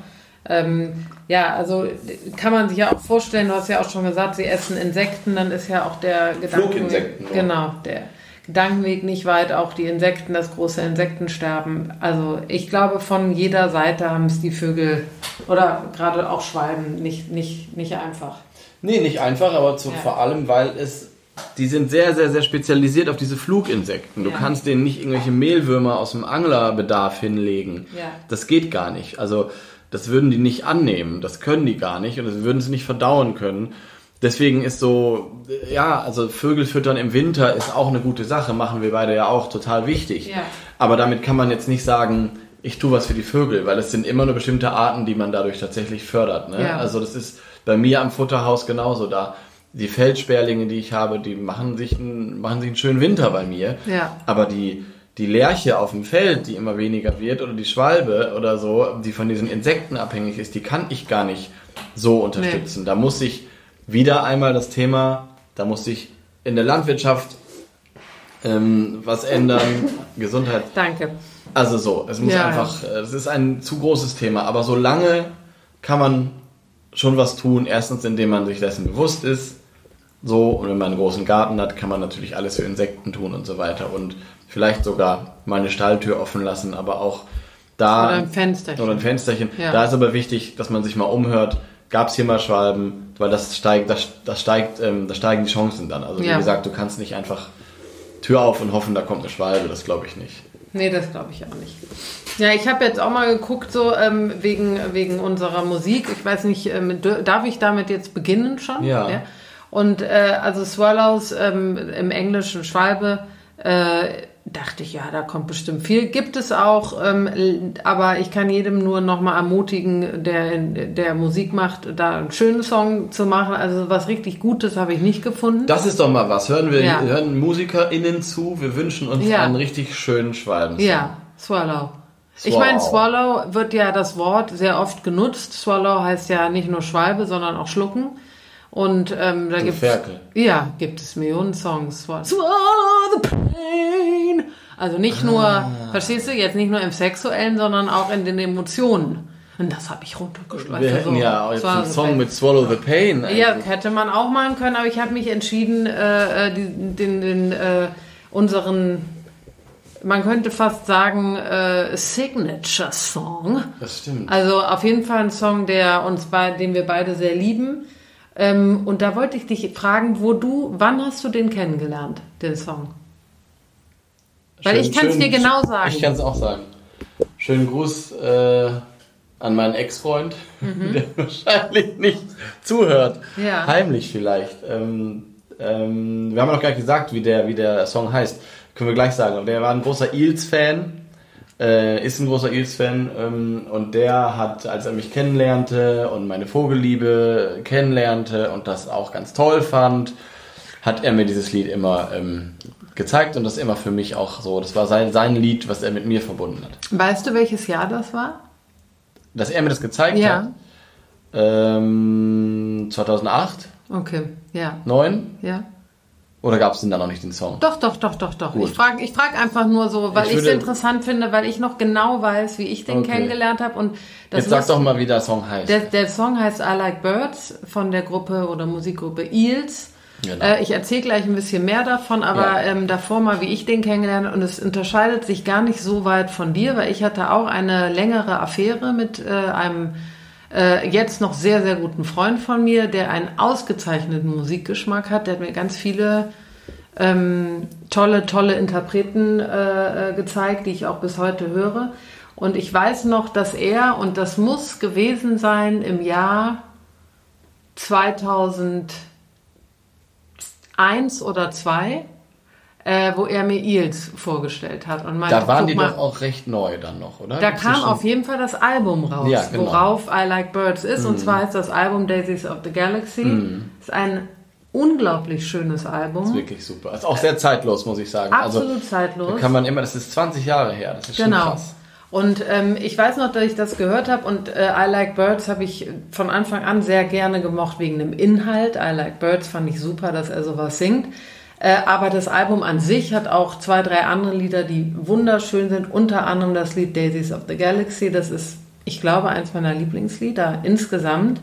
Ähm, ja, also kann man sich ja auch vorstellen, du hast ja auch schon gesagt, sie essen Insekten, dann ist ja auch der Gedankenweg, genau, der Gedankenweg nicht weit, auch die Insekten, das große Insektensterben. Also ich glaube, von jeder Seite haben es die Vögel oder gerade auch Schwalben nicht, nicht, nicht einfach. Nee, nicht einfach, aber zu, Ja. vor allem, weil es. Die sind sehr, sehr, sehr spezialisiert auf diese Fluginsekten. Du Ja. kannst denen nicht irgendwelche Mehlwürmer aus dem Anglerbedarf hinlegen. Ja. Das geht gar nicht. Also, das würden die nicht annehmen. Das können die gar nicht und das würden sie nicht verdauen können. Deswegen ist so, ja, also Vögel füttern im Winter ist auch eine gute Sache, machen wir beide ja auch total wichtig. Ja. Aber damit kann man jetzt nicht sagen, ich tue was für die Vögel, weil es sind immer nur bestimmte Arten, die man dadurch tatsächlich fördert. Ne? Ja. Also das ist bei mir am Futterhaus genauso da. Die Feldsperlinge, die ich habe, die machen sich einen, machen sich einen schönen Winter bei mir. Ja. Aber die, die Lerche auf dem Feld, die immer weniger wird, oder die Schwalbe oder so, die von diesen Insekten abhängig ist, die kann ich gar nicht so unterstützen. Da muss ich wieder einmal das Thema, da muss ich in der Landwirtschaft ähm, was ändern, *laughs* Gesundheit. Danke. Also so, es muss Ja. einfach, es ist ein zu großes Thema, aber solange kann man schon was tun. Erstens, indem man sich dessen bewusst ist. So, und wenn man einen großen Garten hat, kann man natürlich alles für Insekten tun und so weiter. Und vielleicht sogar mal eine Stalltür offen lassen, aber auch da. Oder ein Fensterchen. Oder ein Fensterchen. Ja. Da ist aber wichtig, dass man sich mal umhört. Gab es hier mal Schwalben? Weil das steigt, das, das steigt, ähm, da steigen die Chancen dann. Also wie Ja. gesagt, du kannst nicht einfach Tür auf und hoffen, da kommt eine Schwalbe. Das glaube ich nicht. Nee, das glaube ich auch nicht. Ja, ich habe jetzt auch mal geguckt, so ähm, wegen, wegen unserer Musik. Ich weiß nicht, ähm, darf ich damit jetzt beginnen schon? Ja. Und äh, also Swallows ähm, im Englischen Schwalbe, äh, dachte ich, ja, da kommt bestimmt viel. Gibt es auch, ähm, aber ich kann jedem nur nochmal ermutigen, der, der Musik macht, da einen schönen Song zu machen. Also was richtig Gutes habe ich nicht gefunden. Das ist doch mal was. Hören wir Ja. hören MusikerInnen zu. Wir wünschen uns Ja. einen richtig schönen Schwalben. Ja, Swallow. Ich Swallow. meine, Swallow wird ja das Wort sehr oft genutzt. Swallow heißt ja nicht nur Schwalbe, sondern auch schlucken. Und ähm, da gibt ja, gibt es Millionen Songs. Swallow the pain. Also nicht nur, Ah. verstehst du, jetzt nicht nur im Sexuellen, sondern auch in den Emotionen. Und das habe ich runtergeschleift. Wir hätten Also, ja auch jetzt einen Song mit Swallow the Pain. Ja, eigentlich. hätte man auch machen können, aber ich habe mich entschieden, äh, äh, die, den, den äh, unseren, man könnte fast sagen, äh, Signature Song. Das stimmt. Also auf jeden Fall ein Song, der uns bei, den wir beide sehr lieben. Ähm, und da wollte ich dich fragen, wo du, wann hast du den kennengelernt, den Song? Weil ich kann's dir genau sagen. Ich kann es auch sagen. Schönen Gruß äh, an meinen Ex-Freund, *laughs* der wahrscheinlich nicht zuhört. Ja. Heimlich vielleicht. Ähm, ähm, wir haben noch gar nicht gesagt, wie der, wie der Song heißt. Können wir gleich sagen. Und der war ein großer Eels-Fan. Äh, ist ein großer Eels-Fan. Ähm, und der hat, als er mich kennenlernte und meine Vogelliebe kennenlernte und das auch ganz toll fand, hat er mir dieses Lied immer ähm, gezeigt und das immer für mich auch so. Das war sein, sein Lied, was er mit mir verbunden hat. Weißt du, welches Jahr das war? Dass er mir das gezeigt Ja. hat. Ähm, 2008, Okay, ja, 9 ja. Oder gab es denn da noch nicht den Song? Doch, doch, doch, doch, doch. Gut. Ich frage ich frag einfach nur so, weil Ich es interessant finde, weil ich noch genau weiß, wie ich den Okay. kennengelernt habe. Und das Jetzt sag doch mal, wie der Song heißt. Der, der Song heißt I Like Birds von der Gruppe oder Musikgruppe Eels. Genau. Äh, ich erzähle gleich ein bisschen mehr davon, aber Ja. ähm, davor mal, wie ich den kennengelernt habe. Und es unterscheidet sich gar nicht so weit von dir, weil ich hatte auch eine längere Affäre mit äh, einem äh, jetzt noch sehr, sehr guten Freund von mir, der einen ausgezeichneten Musikgeschmack hat. Der hat mir ganz viele ähm, tolle, tolle Interpreten äh, äh, gezeigt, die ich auch bis heute höre. Und ich weiß noch, dass er, und das muss gewesen sein im Jahr 2001 oder 2, äh, wo er mir Eels vorgestellt hat. Und meinte, da waren die mal, doch auch recht neu dann noch, oder? da Gibt's kam schon? auf jeden Fall das Album raus, Ja, genau. Mhm. worauf I Like Birds ist. Und zwar heißt das Album Daisies of the Galaxy. Ist ein unglaublich schönes Album. wirklich super. Ist auch sehr zeitlos, muss ich sagen. Absolut also, zeitlos. Kann man immer, das ist 20 Jahre her, das ist schon Genau. krass. Und ähm, ich weiß noch, dass ich das gehört habe und äh, I Like Birds habe ich von Anfang an sehr gerne gemocht wegen dem Inhalt. I Like Birds fand ich super, dass er sowas singt. Äh, aber das Album an sich hat auch zwei, drei andere Lieder, die wunderschön sind. Unter anderem das Lied Daisies of the Galaxy. Das ist, ich glaube, eins meiner Lieblingslieder insgesamt.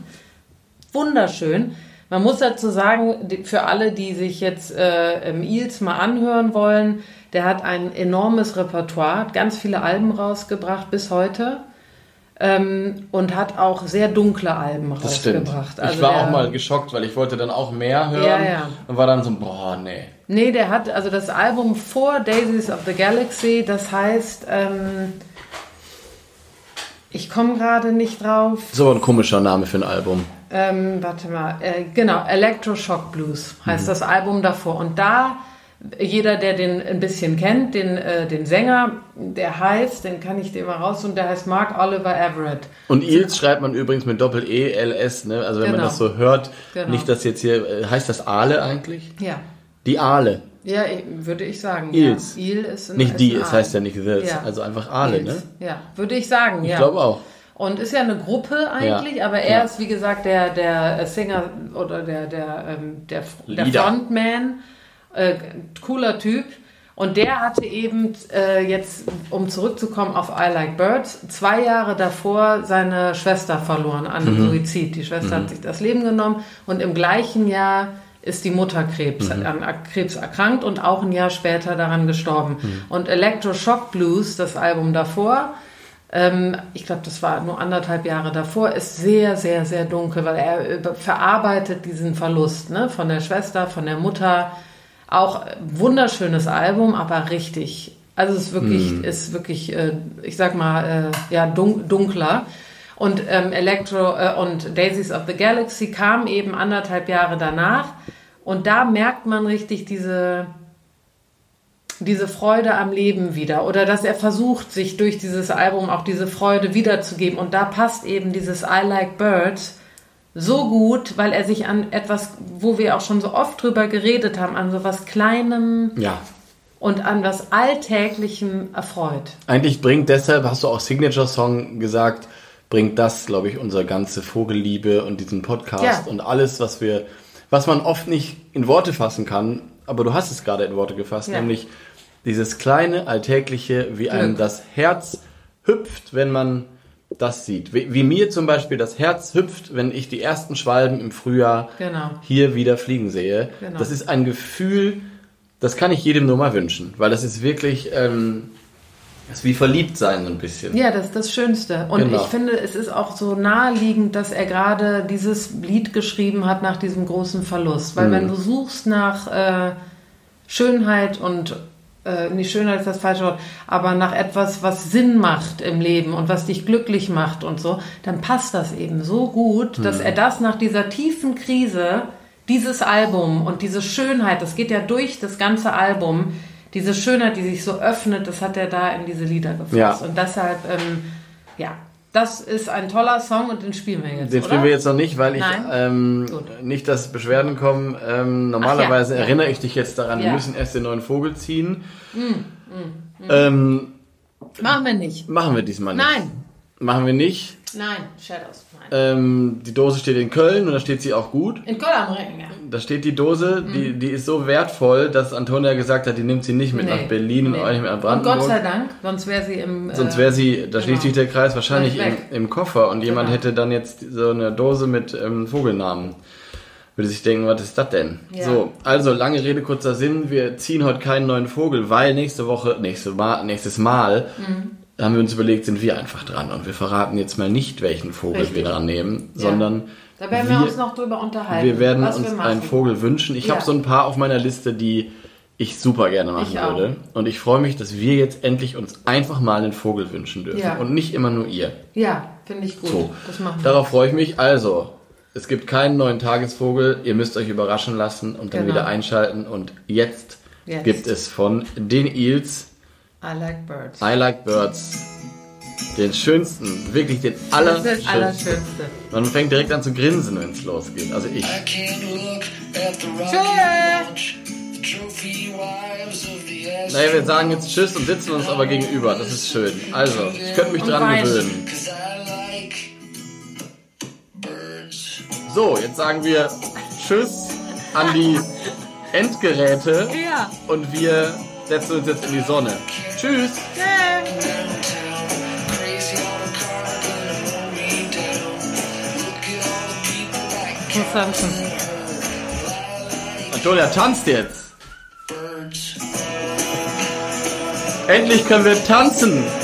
Wunderschön. Man muss dazu sagen, für alle, die sich jetzt äh, Eels mal anhören wollen, der hat ein enormes Repertoire, hat ganz viele Alben rausgebracht bis heute ähm, und hat auch sehr dunkle Alben Das rausgebracht. ich Also war der- auch mal geschockt, weil ich wollte dann auch mehr hören Ja, ja. und war dann so, boah, nee. Nee, der hat also das Album vor Daisies of the Galaxy, das heißt, ähm, ich komme gerade nicht drauf. So ein komischer Name für ein Album. Ähm, warte mal, äh, genau, Electroshock Blues heißt das Album davor. Und da, jeder, der den ein bisschen kennt, den, äh, den Sänger, der heißt, den kann ich dir mal raus und der heißt Mark Oliver Everett. Und Eels schreibt man übrigens mit Doppel-E, L-S, ne? Also wenn man Genau. das so hört, Genau. nicht, dass jetzt hier, äh, heißt das Aale eigentlich? Ja. Die Aale. Ja, ich- würde ich sagen. Eels. Ja. Eel ist ein, Nicht die, es heißt ja nicht this, Ja. also einfach Aale, ne? Eels. Ja, würde ich sagen, ja. Ich glaube auch. Und ist ja eine Gruppe eigentlich, Ja. aber er Ja. ist wie gesagt der der Singer oder der der ähm, der, der. Frontman, äh, cooler Typ. Und der hatte eben äh, jetzt, um zurückzukommen auf I Like Birds, zwei Jahre davor seine Schwester verloren an einem Suizid. Die Schwester hat sich das Leben genommen und im gleichen Jahr ist die Mutter Krebs, an Krebs erkrankt und auch ein Jahr später daran gestorben. Und Electroshock Blues, das Album davor, ähm, ich glaube, das war nur anderthalb Jahre davor, ist sehr, sehr, sehr dunkel, weil er verarbeitet diesen Verlust ne, von der Schwester, von der Mutter. Auch wunderschönes Album, aber richtig. Also es ist wirklich, ist wirklich, äh, ich sag mal, äh, ja, dun dunkler. Und ähm, Electro äh, und Daisies of the Galaxy kam eben anderthalb Jahre danach. Und da merkt man richtig diese, diese Freude am Leben wieder oder dass er versucht, sich durch dieses Album auch diese Freude wiederzugeben. Und da passt eben dieses I Like Birds so gut, weil er sich an etwas, wo wir auch schon so oft drüber geredet haben, an so was Kleinem Ja. und an was Alltäglichem erfreut. Eigentlich bringt deshalb, hast du auch Signature Song gesagt, bringt das, glaube ich, unsere ganze Vogelliebe und diesen Podcast Ja. und alles, was wir, was man oft nicht in Worte fassen kann, aber du hast es gerade in Worte gefasst, Ja. nämlich dieses kleine, alltägliche, wie einem Glück. das Herz hüpft, wenn man das sieht. Wie, wie mir zum Beispiel das Herz hüpft, wenn ich die ersten Schwalben im Frühjahr Genau. hier wieder fliegen sehe. Genau. Das ist ein Gefühl, das kann ich jedem nur mal wünschen, weil das ist wirklich, ähm, das ist wie verliebt sein so ein bisschen. Ja, das ist das Schönste. Und Genau. ich finde, es ist auch so naheliegend, dass er gerade dieses Lied geschrieben hat nach diesem großen Verlust. Weil Mhm. wenn du suchst nach äh, Schönheit und äh, nicht Schönheit ist das falsche Wort, aber nach etwas, was Sinn macht im Leben und was dich glücklich macht und so, dann passt das eben so gut, dass er das nach dieser tiefen Krise, dieses Album und diese Schönheit, das geht ja durch das ganze Album, diese Schönheit, die sich so öffnet, das hat er da in diese Lieder gefasst. Ja. Und deshalb, ähm, ja, das ist ein toller Song und den spielen wir jetzt. Den oder? spielen wir jetzt noch nicht, weil ich ähm, nicht, dass Beschwerden kommen. Ähm, normalerweise ja, ja. erinnere ich dich jetzt daran, wir Ja. müssen erst den neuen Vogel ziehen. Mm, Ähm, Machen wir nicht. machen wir diesmal nicht. Nein, Machen wir nicht. Nein, Shadows, nein. Ähm, die Dose steht in Köln und da steht sie auch gut. In Köln am Ring, ja. Da steht die Dose, die, die ist so wertvoll, dass Antonia gesagt hat, die nimmt sie nicht mit nach Berlin und auch nicht mit nach Und Brandenburg. Gott sei Dank, sonst wäre sie im. Sonst äh, wäre sie, da schließt sich der Kreis wahrscheinlich im, im Koffer und jemand Genau. hätte dann jetzt so eine Dose mit ähm, Vogelnamen. Würde sich denken, was ist das denn? Ja. So, also lange Rede, kurzer Sinn. Wir ziehen heute keinen neuen Vogel, weil nächste Woche, nächste Mal, nächstes Mal Mhm. Haben wir uns überlegt, sind wir einfach dran und wir verraten jetzt mal nicht, welchen Vogel Richtig. wir dran nehmen, sondern Da werden wir, uns noch drüber unterhalten. wir werden uns wir einen Vogel wünschen. Ich Ja. habe so ein paar auf meiner Liste, die ich super gerne machen würde. Und ich freue mich, dass wir jetzt endlich uns einfach mal einen Vogel wünschen dürfen. Ja. Und nicht immer nur ihr. Ja, finde ich gut. So. Das machen wir. Darauf freue ich mich. Also, es gibt keinen neuen Tagesvogel. Ihr müsst euch überraschen lassen und dann Genau. wieder einschalten. Und jetzt, Jetzt. gibt es von den Eels I like birds. I Like Birds den schönsten, wirklich den allerschönsten. Allerschönste. Man fängt direkt an zu grinsen, wenn es losgeht. Also ich. I can't look at the rocky Tschö. launch, the trophy wives of the Naja, wir sagen jetzt Tschüss und sitzen uns aber gegenüber. Das ist schön. Also, ich könnte mich Und dran weinen. gewöhnen. So, jetzt sagen wir Tschüss an die Endgeräte Ja. und wir setzen uns jetzt in die Sonne. Tschüss! Muss tanzen. Antonia, tanzt jetzt! Endlich können wir tanzen!